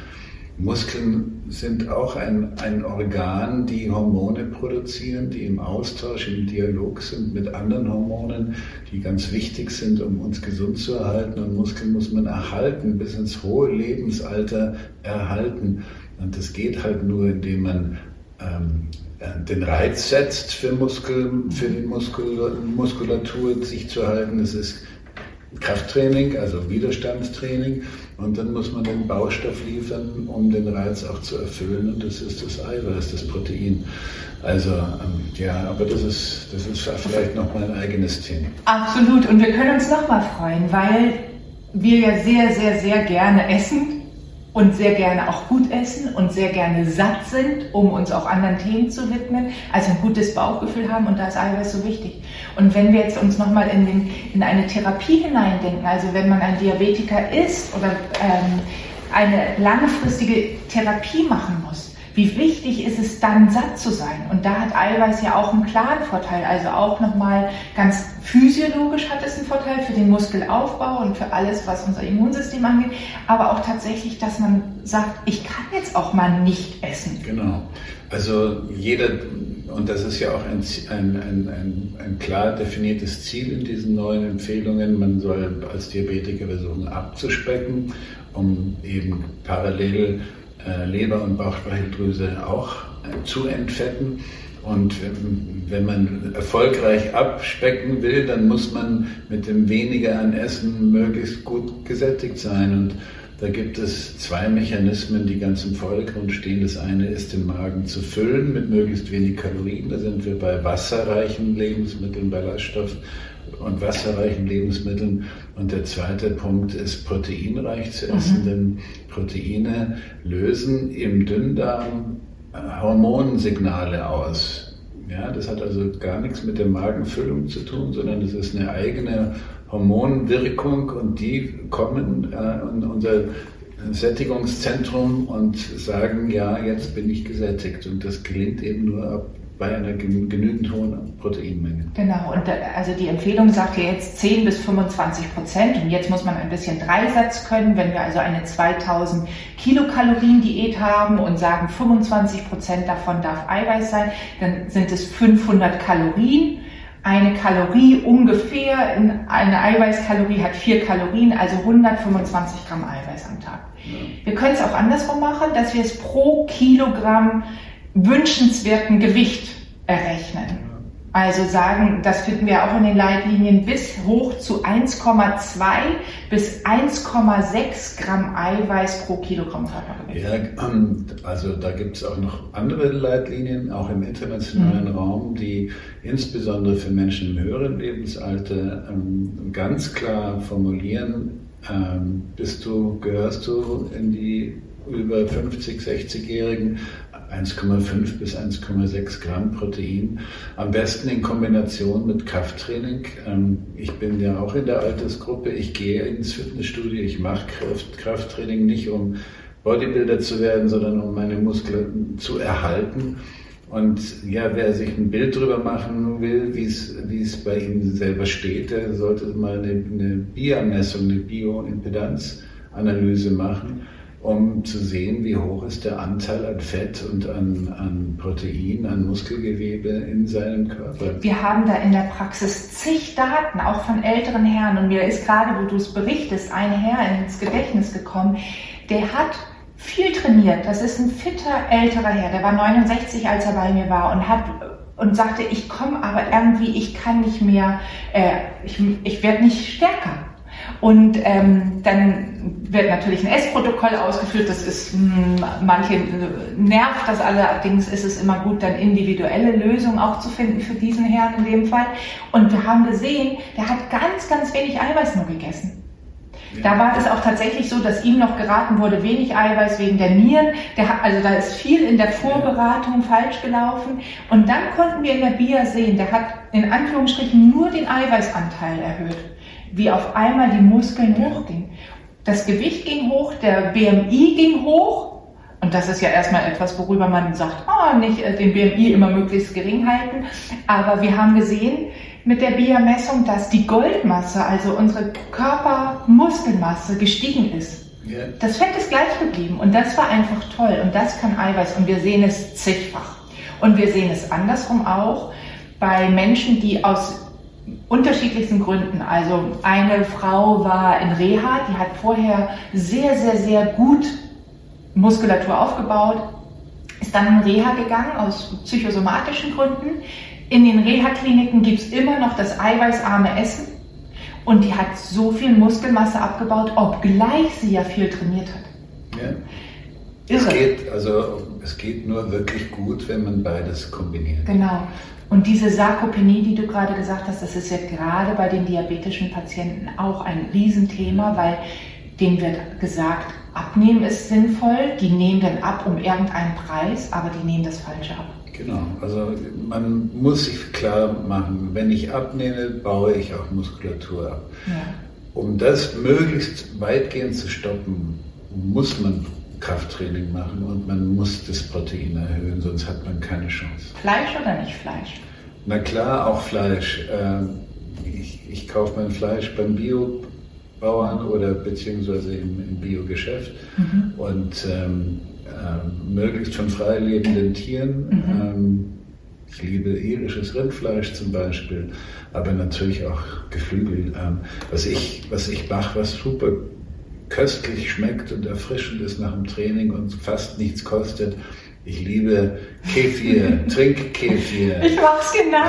Muskeln sind auch ein, ein Organ, die Hormone produzieren, die im Austausch, im Dialog sind mit anderen Hormonen, die ganz wichtig sind, um uns gesund zu erhalten. Und Muskeln muss man erhalten, bis ins hohe Lebensalter erhalten. Und das geht halt nur, indem man ähm, äh, den Reiz setzt für, Muskel, für die Muskul Muskulatur, sich zu erhalten. Das ist Krafttraining, also Widerstandstraining. Und dann muss man den Baustoff liefern, um den Reiz auch zu erfüllen. Und das ist das Eiweiß, das Protein. Also ähm, ja, aber das ist, das ist vielleicht noch mal ein eigenes Thema. Absolut. Und wir können uns noch mal freuen, weil wir ja sehr, sehr, sehr gerne essen und sehr gerne auch gut essen und sehr gerne satt sind, um uns auch anderen Themen zu widmen, also ein gutes Bauchgefühl haben und da ist Eiweiß so wichtig. Und wenn wir jetzt uns nochmal in, in eine Therapie hineindenken, also wenn man ein Diabetiker ist oder ähm, eine langfristige Therapie machen muss, wie wichtig ist es dann satt zu sein? Und da hat Eiweiß ja auch einen klaren Vorteil. Also auch nochmal ganz physiologisch hat es einen Vorteil für den Muskelaufbau und für alles, was unser Immunsystem angeht. Aber auch tatsächlich, dass man sagt, ich kann jetzt auch mal nicht essen. Genau. Also jeder, und das ist ja auch ein, ein, ein, ein, klar definiertes Ziel in diesen neuen Empfehlungen, man soll als Diabetiker versuchen abzuspecken, um eben parallel Leber- und Bauchspeicheldrüse auch äh, zu entfetten. Und wenn man erfolgreich abspecken will, dann muss man mit dem weniger an Essen möglichst gut gesättigt sein. Und da gibt es zwei Mechanismen, die ganz im Vordergrund stehen. Das eine ist, den Magen zu füllen mit möglichst wenig Kalorien. Da sind wir bei wasserreichen Lebensmitteln, Ballaststoff und wasserreichen Lebensmitteln. Und der zweite Punkt ist proteinreich zu essen, mhm. denn Proteine lösen im Dünndarm äh, Hormonsignale aus. Ja, das hat also gar nichts mit der Magenfüllung zu tun, sondern es ist eine eigene Hormonwirkung und die kommen äh, in unser Sättigungszentrum und sagen, ja, jetzt bin ich gesättigt. Und das gelingt eben nur ab bei einer genügend hohen Proteinmenge. Genau, und also die Empfehlung sagt ja jetzt 10 bis 25 Prozent und jetzt muss man ein bisschen Dreisatz können. Wenn wir also eine 2000 Kilokalorien Diät haben und sagen 25 Prozent davon darf Eiweiß sein, dann sind es 500 Kalorien. Eine Kalorie ungefähr, eine Eiweißkalorie hat 4 Kalorien, also 125 Gramm Eiweiß am Tag. Ja. Wir können es auch andersrum machen, dass wir es pro Kilogramm wünschenswerten Gewicht errechnen. Also sagen, das finden wir auch in den Leitlinien, bis hoch zu 1,2 bis 1,6 Gramm Eiweiß pro Kilogramm Körpergewicht. Ja, ähm, also da gibt es auch noch andere Leitlinien, auch im internationalen mhm. Raum, die insbesondere für Menschen im höheren Lebensalter ähm, ganz klar formulieren, ähm, bist du, gehörst du in die über 50, 60-Jährigen 1,5 bis 1,6 Gramm Protein. Am besten in Kombination mit Krafttraining. Ähm, ich bin ja auch in der Altersgruppe. Ich gehe ins Fitnessstudio. Ich mache Krafttraining nicht, um Bodybuilder zu werden, sondern um meine Muskeln zu erhalten. Und ja, wer sich ein Bild drüber machen will, wie es bei ihm selber steht, der sollte mal eine, eine BIA-Messung, eine Bioimpedanzanalyse machen um zu sehen, wie hoch ist der Anteil an Fett und an, an Protein, an Muskelgewebe in seinem Körper. Wir haben da in der Praxis zig Daten, auch von älteren Herren. Und mir ist gerade, wo du es berichtest, ein Herr ins Gedächtnis gekommen, der hat viel trainiert. Das ist ein fitter älterer Herr, der war 69, als er bei mir war und hat und sagte, ich komme aber irgendwie, ich kann nicht mehr, äh, ich, ich werde nicht stärker. Und ähm, dann wird natürlich ein Essprotokoll ausgeführt. Das ist, hm, manche nervt das allerdings ist es immer gut, dann individuelle Lösungen auch zu finden für diesen Herrn in dem Fall. Und wir haben gesehen, der hat ganz, ganz wenig Eiweiß nur gegessen. Da war es auch tatsächlich so, dass ihm noch geraten wurde, wenig Eiweiß wegen der Nieren. Der also da ist viel in der Vorberatung falsch gelaufen. Und dann konnten wir in der BIA sehen, der hat in Anführungsstrichen nur den Eiweißanteil erhöht wie auf einmal die Muskeln hochgingen. Das Gewicht ging hoch, der BMI ging hoch. Und das ist ja erstmal etwas, worüber man sagt, oh, nicht äh, den BMI immer möglichst gering halten. Aber wir haben gesehen mit der BIA-Messung, dass die Goldmasse, also unsere Körpermuskelmasse, gestiegen ist. Yeah. Das Fett ist gleich geblieben und das war einfach toll und das kann Eiweiß und wir sehen es zigfach. Und wir sehen es andersrum auch bei Menschen, die aus unterschiedlichsten Gründen. Also eine Frau war in Reha, die hat vorher sehr, sehr, sehr gut Muskulatur aufgebaut, ist dann in Reha gegangen aus psychosomatischen Gründen. In den Reha-Kliniken gibt es immer noch das eiweißarme Essen und die hat so viel Muskelmasse abgebaut, obgleich sie ja viel trainiert hat. Ja. Es geht, also, es geht nur wirklich gut, wenn man beides kombiniert. Genau. Und diese Sarkopenie, die du gerade gesagt hast, das ist ja gerade bei den diabetischen Patienten auch ein Riesenthema, weil denen wird gesagt, abnehmen ist sinnvoll, die nehmen dann ab um irgendeinen Preis, aber die nehmen das Falsche ab. Genau, also man muss sich klar machen, wenn ich abnehme, baue ich auch Muskulatur ab. Ja. Um das möglichst weitgehend zu stoppen, muss man Krafttraining machen und man muss das Protein erhöhen, sonst hat man keine Chance. Fleisch oder nicht Fleisch? Na klar, auch Fleisch. Ähm, ich, ich kaufe mein Fleisch beim Biobauern oder beziehungsweise im, im Biogeschäft mhm. und ähm, äh, möglichst von frei lebenden Tieren. Mhm. Ähm, ich liebe irisches Rindfleisch zum Beispiel, aber natürlich auch Geflügel. Ähm, was, ich, was ich mache, was super köstlich schmeckt und erfrischend ist nach dem Training und fast nichts kostet. Ich liebe Kefir, trink Kefir. Ich mach's genau.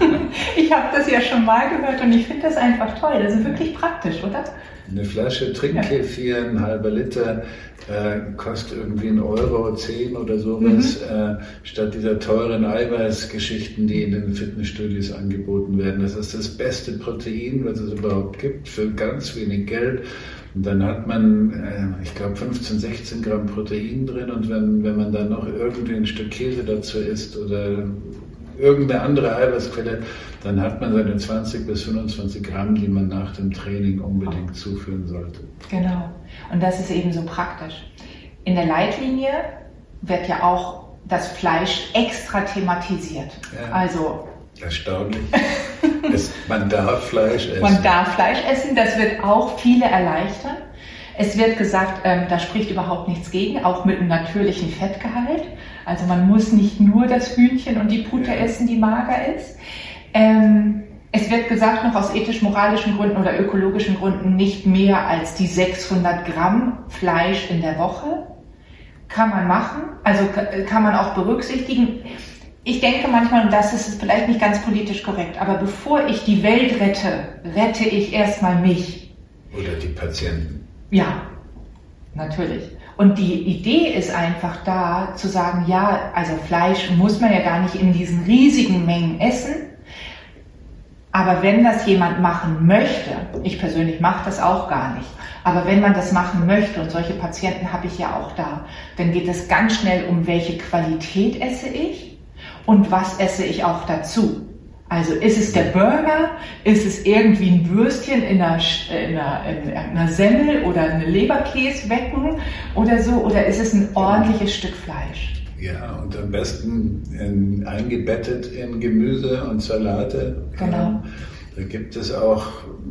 Ich habe das ja schon mal gehört und ich finde das einfach toll. Das ist wirklich praktisch, oder? Eine Flasche Trinkkefir, ein halber Liter, äh, kostet irgendwie ein Euro, zehn oder sowas, mhm. äh, statt dieser teuren Eiweißgeschichten, die in den Fitnessstudios angeboten werden. Das ist das beste Protein, was es überhaupt gibt, für ganz wenig Geld. Und dann hat man, äh, ich glaube, 15, 16 Gramm Protein drin und wenn, wenn man dann noch irgendwie ein Stück Käse dazu isst oder irgendeine andere Eiweißquelle, dann hat man seine 20 bis 25 Gramm, die man nach dem Training unbedingt zuführen sollte. Genau. Und das ist eben so praktisch. In der Leitlinie wird ja auch das Fleisch extra thematisiert. Ja. Also Erstaunlich. es, man darf Fleisch essen. Man darf Fleisch essen, das wird auch viele erleichtern. Es wird gesagt, ähm, da spricht überhaupt nichts gegen, auch mit einem natürlichen Fettgehalt. Also man muss nicht nur das Hühnchen und die Pute essen, die mager ist. Ähm, es wird gesagt, noch aus ethisch-moralischen Gründen oder ökologischen Gründen nicht mehr als die 600 Gramm Fleisch in der Woche. Kann man machen, also kann man auch berücksichtigen. Ich denke manchmal, und das ist vielleicht nicht ganz politisch korrekt, aber bevor ich die Welt rette, rette ich erstmal mich. Oder die Patienten. Ja, natürlich. Und die Idee ist einfach da zu sagen, ja, also Fleisch muss man ja gar nicht in diesen riesigen Mengen essen. Aber wenn das jemand machen möchte, ich persönlich mache das auch gar nicht, aber wenn man das machen möchte, und solche Patienten habe ich ja auch da, dann geht es ganz schnell um, welche Qualität esse ich und was esse ich auch dazu. Also ist es der Burger, ist es irgendwie ein Würstchen in einer, in einer, in einer Semmel oder eine Leberkäswecken oder so, oder ist es ein ordentliches Stück Fleisch? Ja, und am besten in, eingebettet in Gemüse und Salate. Genau. Da gibt es auch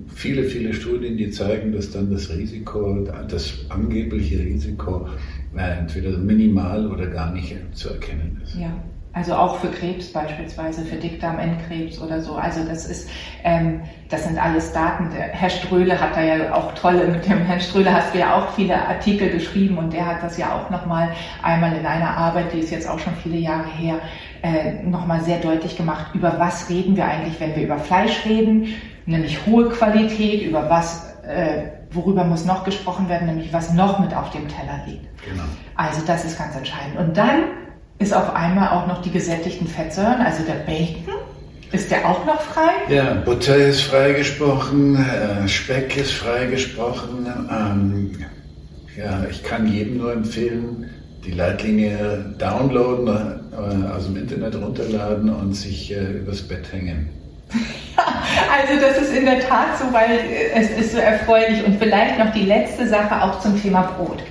viele, viele Studien, die zeigen, dass dann das Risiko, das angebliche Risiko äh, entweder minimal oder gar nicht zu erkennen ist. Ja. Also auch für Krebs beispielsweise, für Dickdarm-Endkrebs oder so. Also das ist, ähm, das sind alles Daten. Der Herr Ströhle hat da ja auch tolle, mit dem Herrn Ströhle hast du ja auch viele Artikel geschrieben und der hat das ja auch nochmal einmal in einer Arbeit, die ist jetzt auch schon viele Jahre her, äh, nochmal sehr deutlich gemacht, über was reden wir eigentlich, wenn wir über Fleisch reden, nämlich hohe Qualität, über was, äh, worüber muss noch gesprochen werden, nämlich was noch mit auf dem Teller liegt. Genau. Also das ist ganz entscheidend. Und dann ist auf einmal auch noch die gesättigten Fettsäuren, also der Bacon. Ist der auch noch frei? Ja, Butter ist freigesprochen, äh, Speck ist freigesprochen. Ähm, ja, ich kann jedem nur empfehlen, die Leitlinie downloaden, äh, aus dem Internet runterladen und sich äh, übers Bett hängen. also das ist in der Tat so, weil es ist so erfreulich. Und vielleicht noch die letzte Sache auch zum Thema Brot.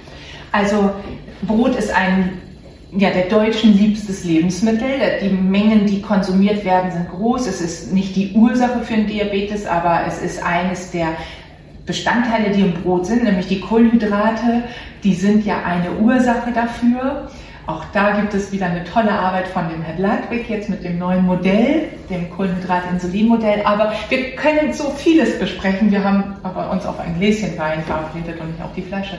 Also Brot ist ein ja, der Deutschen liebstes Lebensmittel. Die Mengen, die konsumiert werden, sind groß. Es ist nicht die Ursache für den Diabetes, aber es ist eines der Bestandteile, die im Brot sind, nämlich die Kohlenhydrate. Die sind ja eine Ursache dafür. Auch da gibt es wieder eine tolle Arbeit von dem Herrn Ladwig jetzt mit dem neuen Modell, dem Kohlenhydrat-Insulin-Modell. Aber wir können so vieles besprechen. Wir haben aber uns auf ein Gläschen Wein verabredet und nicht auf die Flasche.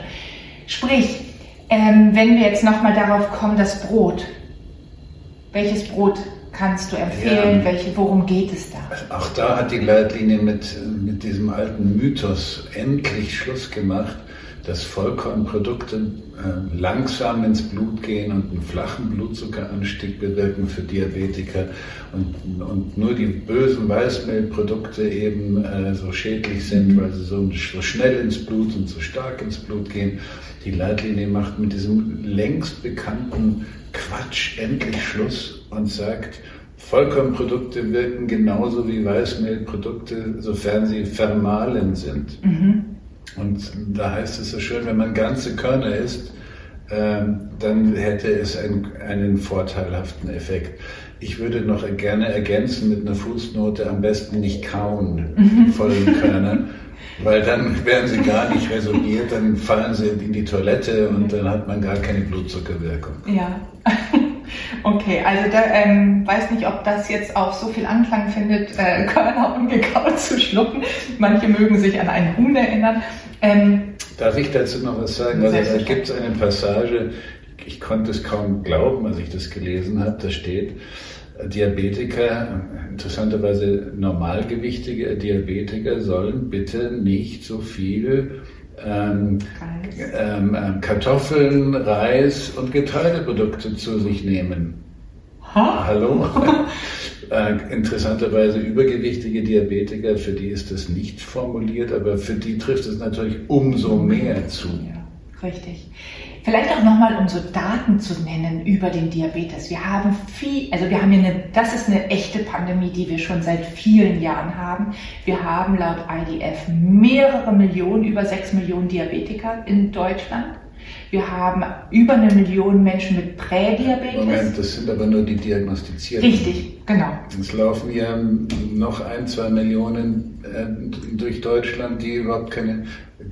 Sprich, ähm, wenn wir jetzt nochmal darauf kommen, das Brot. Welches Brot kannst du empfehlen? Ja. Welche, worum geht es da? Auch da hat die Leitlinie mit, mit diesem alten Mythos endlich Schluss gemacht. Dass Vollkornprodukte äh, langsam ins Blut gehen und einen flachen Blutzuckeranstieg bewirken für Diabetiker und, und nur die bösen Weißmehlprodukte eben äh, so schädlich sind, weil sie so, so schnell ins Blut und so stark ins Blut gehen. Die Leitlinie macht mit diesem längst bekannten Quatsch endlich Schluss und sagt, Vollkornprodukte wirken genauso wie Weißmehlprodukte, sofern sie vermahlen sind. Mhm. Und da heißt es so schön, wenn man ganze Körner isst, ähm, dann hätte es einen, einen vorteilhaften Effekt. Ich würde noch gerne ergänzen mit einer Fußnote, am besten nicht kauen, mhm. vollen Körner, weil dann werden sie gar nicht resorbiert, dann fallen sie in die Toilette und dann hat man gar keine Blutzuckerwirkung. Ja. Okay, also da ähm, weiß nicht, ob das jetzt auch so viel Anklang findet, äh, Körner ungekaut zu schlucken. Manche mögen sich an einen Huhn erinnern. Ähm, Darf ich dazu noch was sagen? Also, da gibt es eine Passage, ich konnte es kaum glauben, als ich das gelesen habe, da steht, Diabetiker, interessanterweise normalgewichtige Diabetiker sollen bitte nicht so viel ähm, ähm, ähm, Kartoffeln, Reis und Getreideprodukte zu sich nehmen. Ha? Hallo? äh, interessanterweise übergewichtige Diabetiker, für die ist das nicht formuliert, aber für die trifft es natürlich umso mehr zu. Ja, richtig. Vielleicht auch nochmal, um so Daten zu nennen über den Diabetes. Wir haben viel, also wir haben hier eine, das ist eine echte Pandemie, die wir schon seit vielen Jahren haben. Wir haben laut IDF mehrere Millionen, über sechs Millionen Diabetiker in Deutschland. Wir haben über eine Million Menschen mit Prädiabetes. Moment, das sind aber nur die diagnostizierten. Richtig, genau. Es laufen ja noch ein, zwei Millionen äh, durch Deutschland, die überhaupt keine,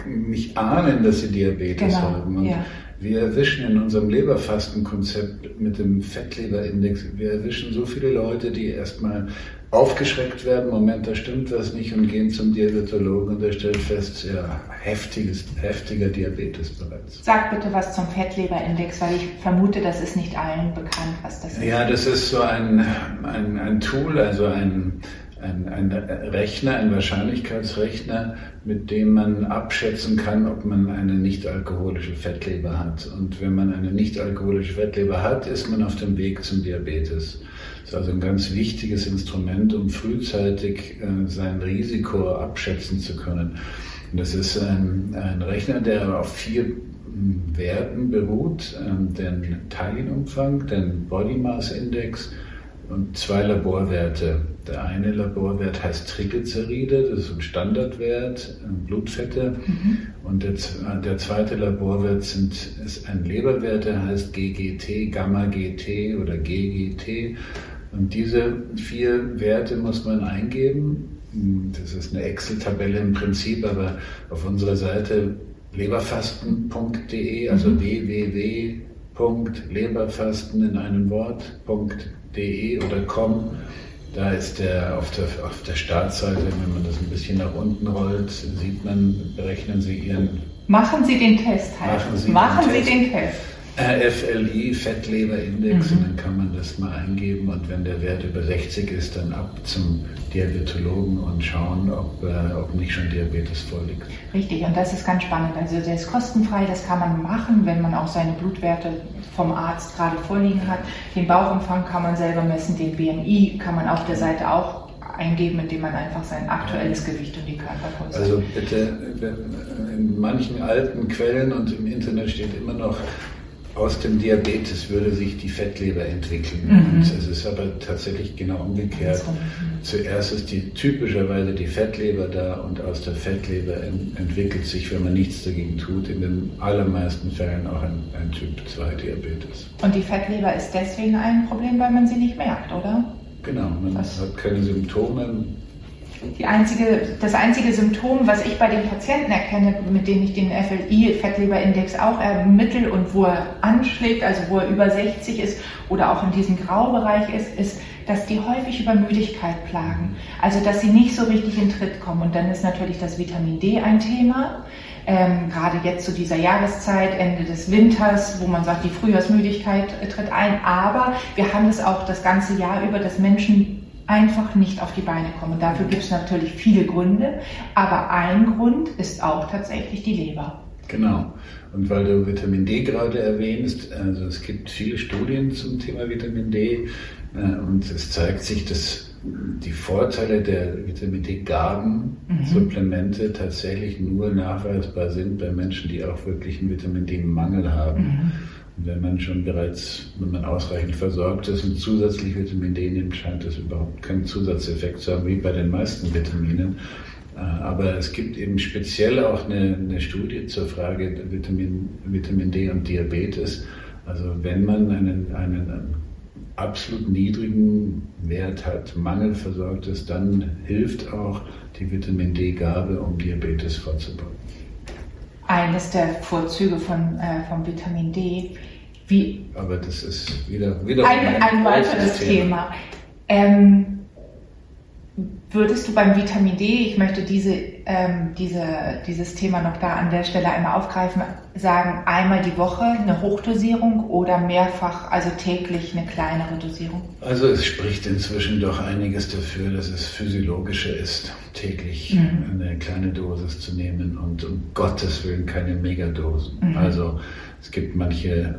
nicht ahnen, dass sie Diabetes genau, haben. Und ja. Wir erwischen in unserem Leberfastenkonzept mit dem Fettleberindex, wir erwischen so viele Leute, die erstmal aufgeschreckt werden, Moment, da stimmt was nicht und gehen zum Diabetologen und der stellt fest, ja, heftiges, heftiger Diabetes bereits. Sag bitte was zum Fettleberindex, weil ich vermute, das ist nicht allen bekannt, was das ist. Ja, das ist so ein, ein, ein Tool, also ein, ein, ein Rechner, ein Wahrscheinlichkeitsrechner, mit dem man abschätzen kann, ob man eine nicht-alkoholische Fettleber hat. Und wenn man eine nicht-alkoholische Fettleber hat, ist man auf dem Weg zum Diabetes. Das ist also ein ganz wichtiges Instrument, um frühzeitig äh, sein Risiko abschätzen zu können. Und das ist ein, ein Rechner, der auf vier hm, Werten beruht, ähm, den Teilenumfang, den Body Mass Index, und zwei Laborwerte. Der eine Laborwert heißt Triglyceride, das ist ein Standardwert, Blutfette. Mhm. Und der, der, zweite Laborwert sind, ist ein Leberwert, der heißt GGT, Gamma-GT oder GGT. Und diese vier Werte muss man eingeben. Das ist eine Excel-Tabelle im Prinzip, aber auf unserer Seite leberfasten.de, also mhm. www.leberfasten in einem Wort.de de oder com. Da ist der auf, der auf der Startseite, wenn man das ein bisschen nach unten rollt, sieht man, berechnen Sie Ihren. Machen Sie den Test halt. Machen Sie, Machen den, Sie Test. den Test. RFLI, Fettleberindex, mhm. und dann kann man das mal eingeben und wenn der Wert über 60 ist, dann ab zum Diabetologen und schauen, ob, äh, ob nicht schon Diabetes vorliegt. Richtig, und das ist ganz spannend. Also der ist kostenfrei, das kann man machen, wenn man auch seine Blutwerte vom Arzt gerade vorliegen hat. Den Bauchumfang kann man selber messen, den BMI kann man auf der Seite auch eingeben, indem man einfach sein aktuelles Gewicht und die Körpergröße. Also bitte, in manchen alten Quellen und im Internet steht immer noch aus dem Diabetes würde sich die Fettleber entwickeln. Mhm. Es ist aber tatsächlich genau umgekehrt. Zuerst ist die typischerweise die Fettleber da und aus der Fettleber ent entwickelt sich, wenn man nichts dagegen tut, in den allermeisten Fällen auch ein, ein Typ 2 Diabetes. Und die Fettleber ist deswegen ein Problem, weil man sie nicht merkt, oder? Genau, man Was? hat keine Symptome, die einzige, das einzige Symptom, was ich bei den Patienten erkenne, mit denen ich den FLI-Fettleberindex auch ermittle und wo er anschlägt, also wo er über 60 ist oder auch in diesem Graubereich ist, ist, dass die häufig über Müdigkeit plagen. Also dass sie nicht so richtig in Tritt kommen. Und dann ist natürlich das Vitamin D ein Thema. Ähm, gerade jetzt zu dieser Jahreszeit, Ende des Winters, wo man sagt, die Frühjahrsmüdigkeit tritt ein. Aber wir haben es auch das ganze Jahr über, dass Menschen einfach nicht auf die Beine kommen. Dafür gibt es natürlich viele Gründe, aber ein Grund ist auch tatsächlich die Leber. Genau. Und weil du Vitamin D gerade erwähnst, also es gibt viele Studien zum Thema Vitamin D äh, und es zeigt sich, dass die Vorteile der Vitamin D-Gaben, mhm. Supplemente tatsächlich nur nachweisbar sind bei Menschen, die auch wirklich einen Vitamin D-Mangel haben. Mhm. Wenn man schon bereits, wenn man ausreichend versorgt ist und zusätzlich Vitamin D nimmt, scheint das überhaupt keinen Zusatzeffekt zu haben, wie bei den meisten Vitaminen. Äh, aber es gibt eben speziell auch eine, eine Studie zur Frage Vitamin, Vitamin D und Diabetes. Also wenn man einen, einen absolut niedrigen Wert hat, mangelversorgt ist, dann hilft auch die Vitamin D-Gabe, um Diabetes vorzubeugen. Eines der Vorzüge von, äh, vom Vitamin D. Wie Aber das ist wieder, wieder ein, ein, ein weiteres Thema. Thema. Ähm, Würdest du beim Vitamin D, ich möchte diese, ähm, diese, dieses Thema noch da an der Stelle einmal aufgreifen, sagen, einmal die Woche eine Hochdosierung oder mehrfach, also täglich eine kleinere Dosierung? Also es spricht inzwischen doch einiges dafür, dass es physiologischer ist, täglich mhm. eine kleine Dosis zu nehmen und um Gottes Willen keine Megadosen. Mhm. Also es gibt manche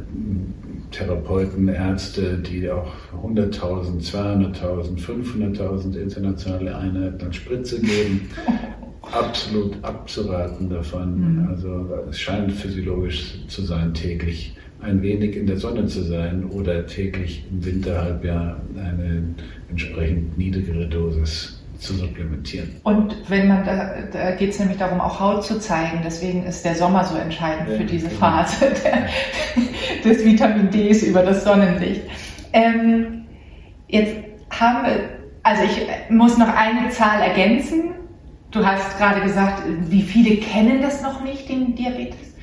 Therapeuten, Ärzte, die auch 100.000, 200.000, 500.000 internationale Einheiten an Spritze geben. Absolut abzuraten davon. Mhm. Also es scheint physiologisch zu sein, täglich ein wenig in der Sonne zu sein oder täglich im Winterhalbjahr eine entsprechend niedrigere Dosis zu supplementieren. Und wenn man da, da geht es nämlich darum, auch Haut zu zeigen. Deswegen ist der Sommer so entscheidend ja, für diese genau. Phase der, des Vitamin Ds über das Sonnenlicht. Ähm, jetzt haben wir, also ich muss noch eine Zahl ergänzen. Du hast gerade gesagt, wie viele kennen das noch nicht, den Diabetes?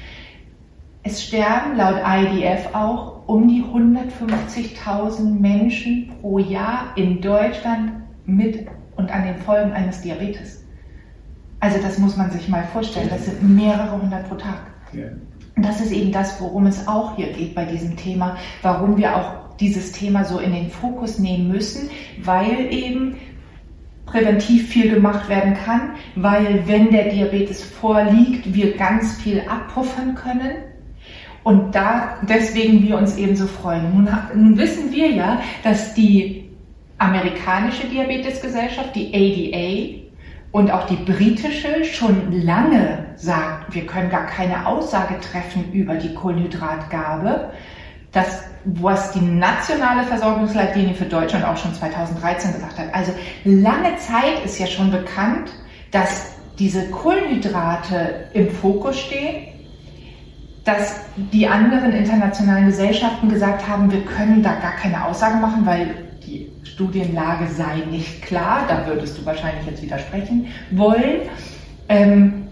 Es sterben laut IDF auch um die 150.000 Menschen pro Jahr in Deutschland mit und an den Folgen eines Diabetes. Also das muss man sich mal vorstellen, das sind mehrere hundert pro Tag. Ja. Und das ist eben das, worum es auch hier geht bei diesem Thema, warum wir auch dieses Thema so in den Fokus nehmen müssen, weil eben präventiv viel gemacht werden kann, weil wenn der Diabetes vorliegt, wir ganz viel abpuffern können. Und da deswegen wir uns eben so freuen. Nun, nun wissen wir ja, dass die amerikanische Diabetesgesellschaft, die ADA, und auch die britische schon lange sagt, wir können gar keine Aussage treffen über die Kohlenhydratgabe. Das, was die nationale Versorgungsleitlinie für Deutschland auch schon 2013 gesagt hat. Also lange Zeit ist ja schon bekannt, dass diese Kohlenhydrate im Fokus stehen, dass die anderen internationalen Gesellschaften gesagt haben, wir können da gar keine Aussage machen, weil Studienlage sei nicht klar. Da würdest du wahrscheinlich jetzt widersprechen wollen. Ähm,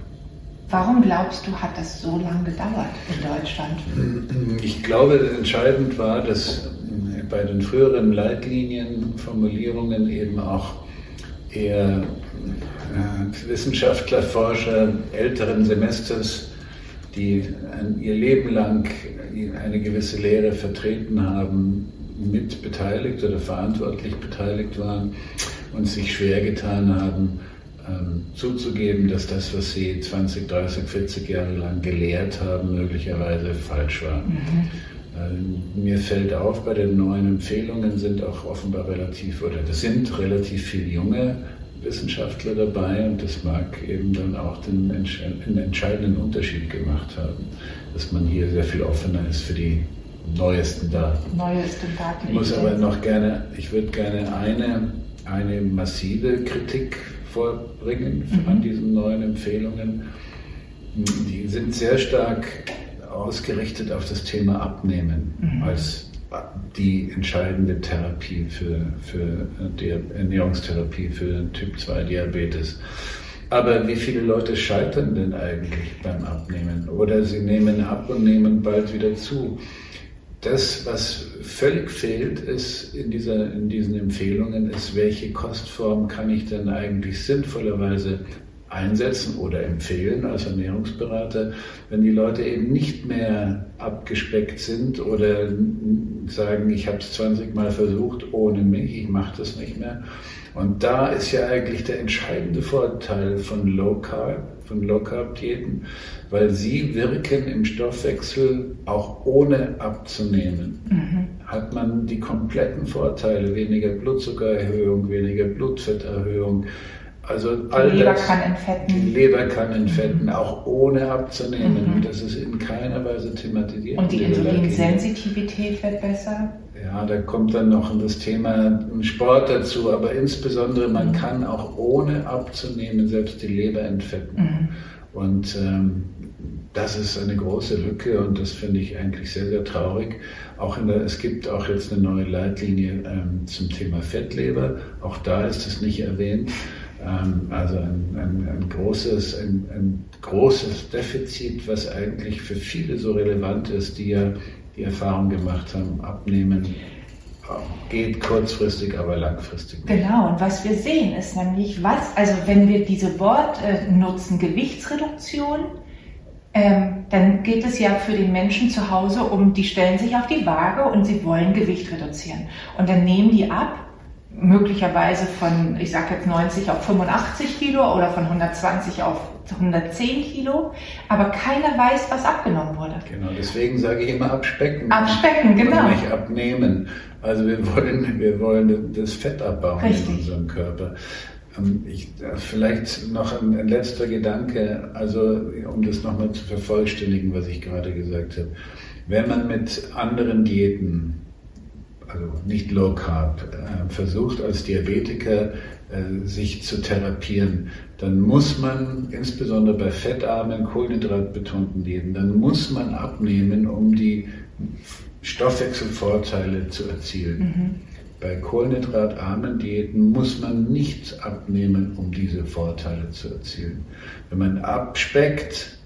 warum glaubst du, hat das so lange gedauert in Deutschland? Ich glaube, entscheidend war, dass bei den früheren Leitlinienformulierungen eben auch eher äh, Wissenschaftler, Forscher älteren Semesters, die ihr Leben lang eine gewisse Lehre vertreten haben, mit beteiligt oder verantwortlich beteiligt waren und sich schwer getan haben, ähm, zuzugeben, dass das, was sie 20, 30, 40 Jahre lang gelehrt haben, möglicherweise falsch war. Mhm. Ähm, mir fällt auf, bei den neuen Empfehlungen sind auch offenbar relativ, oder das sind relativ viele junge Wissenschaftler dabei und das mag eben dann auch den, einen entscheidenden Unterschied gemacht haben, dass man hier sehr viel offener ist für die neuesten Daten. Neueste Daten. Ich muss aber noch gerne, ich würde gerne eine, eine massive Kritik vorbringen mhm. an diesen neuen Empfehlungen. Die sind sehr stark ausgerichtet auf das Thema Abnehmen mhm. als die entscheidende Therapie für, für die Ernährungstherapie für Typ 2 Diabetes. Aber wie viele Leute scheitern denn eigentlich beim Abnehmen? Oder sie nehmen ab und nehmen bald wieder zu. Das, was völlig fehlt, ist in, dieser, in diesen Empfehlungen, ist, welche Kostform kann ich denn eigentlich sinnvollerweise einsetzen oder empfehlen als Ernährungsberater, wenn die Leute eben nicht mehr abgespeckt sind oder sagen, ich habe es 20 Mal versucht ohne mich, ich mache das nicht mehr. Und da ist ja eigentlich der entscheidende Vorteil von Low Carb, von Low Carb Diäten, weil sie wirken im Stoffwechsel auch ohne abzunehmen. Mhm. Hat man die kompletten Vorteile, weniger Blutzuckererhöhung, weniger Blutfetterhöhung, also all die Leber das, kann entfetten. Die Leber kann entfetten, auch ohne abzunehmen. Mhm. Das ist in keiner Weise thematisiert. Und die Insulinsensitivität wird besser? Ja, da kommt dann noch das Thema Sport dazu, aber insbesondere man mhm. kann auch ohne abzunehmen selbst die Leber entfetten. Mhm. Und ähm, das ist eine große Lücke und das finde ich eigentlich sehr, sehr traurig. Auch der, es gibt auch jetzt eine neue Leitlinie ähm, zum Thema Fettleber. Auch da ist es nicht erwähnt. Ähm, also ein, ein, ein, großes, ein, ein, großes Defizit, was eigentlich für viele so relevant ist, die ja die Erfahrung gemacht haben, abnehmen geht kurzfristig, aber langfristig. Nicht. Genau, und was wir sehen ist nämlich, was, also wenn wir diese Wort äh, nutzen, Gewichtsreduktion, ähm, dann geht es ja für den Menschen zu Hause um, die stellen sich auf die Waage und sie wollen Gewicht reduzieren. Und dann nehmen die ab möglicherweise von, ich sage jetzt 90 auf 85 Kilo oder von 120 auf 110 Kilo, aber keiner weiß, was abgenommen wurde. Genau, deswegen sage ich immer abspecken. Abspecken, genau. Und nicht abnehmen. Also wir wollen, wir wollen das Fett abbauen Richtig. in unserem Körper. Ähm, ich, äh, vielleicht noch ein, ein letzter Gedanke, also um das nochmal zu vervollständigen, was ich gerade gesagt habe. Wenn man mit anderen Diäten also nicht Low Carb, äh, versucht als Diabetiker äh, sich zu therapieren, dann muss man, insbesondere bei fettarmen, kohlenhydratbetonten Leben, dann muss man abnehmen, um die Stoffwechselvorteile zu erzielen. Mhm. Bei kohlenhydratarmen Diäten muss man nicht abnehmen, um diese Vorteile zu erzielen. Wenn man abspeckt,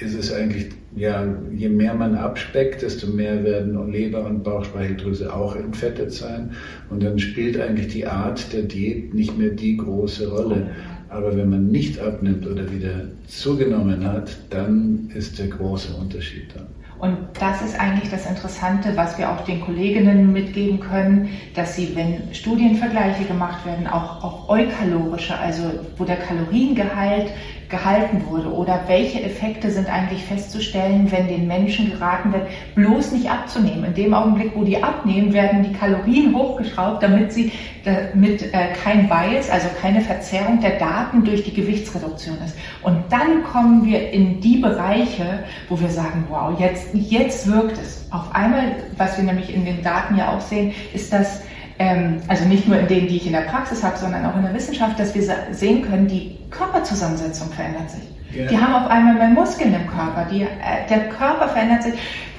ist es eigentlich, ja, je mehr man abspeckt, desto mehr werden Leber und Bauchspeicheldrüse auch entfettet sein. Und dann spielt eigentlich die Art der Diät nicht mehr die große Rolle. Aber wenn man nicht abnimmt oder wieder zugenommen hat, dann ist der große Unterschied da. Und das ist eigentlich das Interessante, was wir auch den Kolleginnen mitgeben können, dass sie, wenn Studienvergleiche gemacht werden, auch auf eukalorische, also wo der Kaloriengehalt gehalten wurde oder welche Effekte sind eigentlich festzustellen, wenn den Menschen geraten wird, bloß nicht abzunehmen. In dem Augenblick, wo die abnehmen, werden die Kalorien hochgeschraubt, damit sie damit äh, kein Bias, also keine Verzerrung der Daten durch die Gewichtsreduktion ist. Und dann kommen wir in die Bereiche, wo wir sagen, wow, jetzt, jetzt wirkt es. Auf einmal, was wir nämlich in den Daten ja auch sehen, ist, dass also nicht nur in denen, die ich in der Praxis habe, sondern auch in der Wissenschaft, dass wir sehen können, die Körperzusammensetzung verändert sich. Ja. Die haben auf einmal mehr Muskeln im Körper. Die, äh, der Körper verändert sich.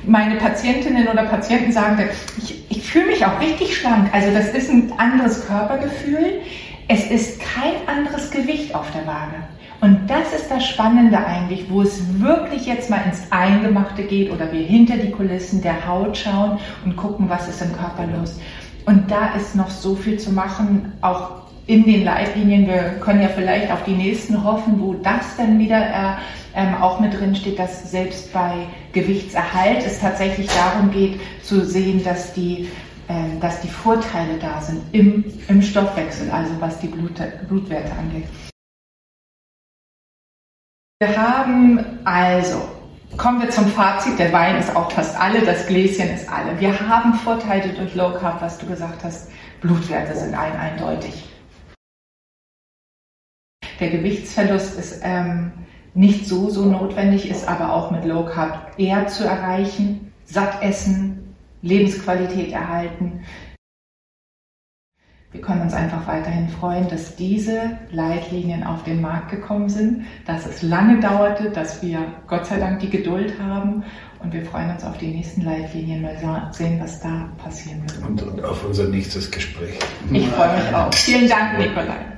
Meine Patientinnen oder Patienten sagen, ich, ich fühle mich auch richtig schlank. Also das ist ein anderes Körpergefühl. Es ist kein anderes Gewicht auf der Waage. Und das ist das Spannende eigentlich, wo es wirklich jetzt mal ins Eingemachte geht oder wir hinter die Kulissen der Haut schauen und gucken, was ist im Körper los. Und da ist noch so viel zu machen, auch in den Leitlinien. Wir können ja vielleicht auf die nächsten hoffen, wo das dann wieder äh, ähm, auch mit drin steht, dass selbst bei Gewichtserhalt es tatsächlich darum geht, zu sehen, dass die, äh, dass die Vorteile da sind im, im Stoffwechsel, also was die Blut, Blutwerte angeht. Wir haben also Kommen wir zum Fazit. Der Wein ist auch fast alle, das Gläschen ist alle. Wir haben Vorteile durch Low Carb, was du gesagt hast. Blutwerte sind ein eindeutig. Der Gewichtsverlust ist ähm, nicht so, so notwendig, ist aber auch mit Low Carb eher zu erreichen. Satt essen, Lebensqualität erhalten. Wir können uns einfach weiterhin freuen, dass diese Leitlinien auf den Markt gekommen sind, dass es lange dauerte, dass wir Gott sei Dank die Geduld haben und wir freuen uns auf die nächsten Leitlinien, mal sehen, was da passieren wird. Und, und auf unser nächstes Gespräch. Ich freue mich auch. Vielen Dank, Nikolai.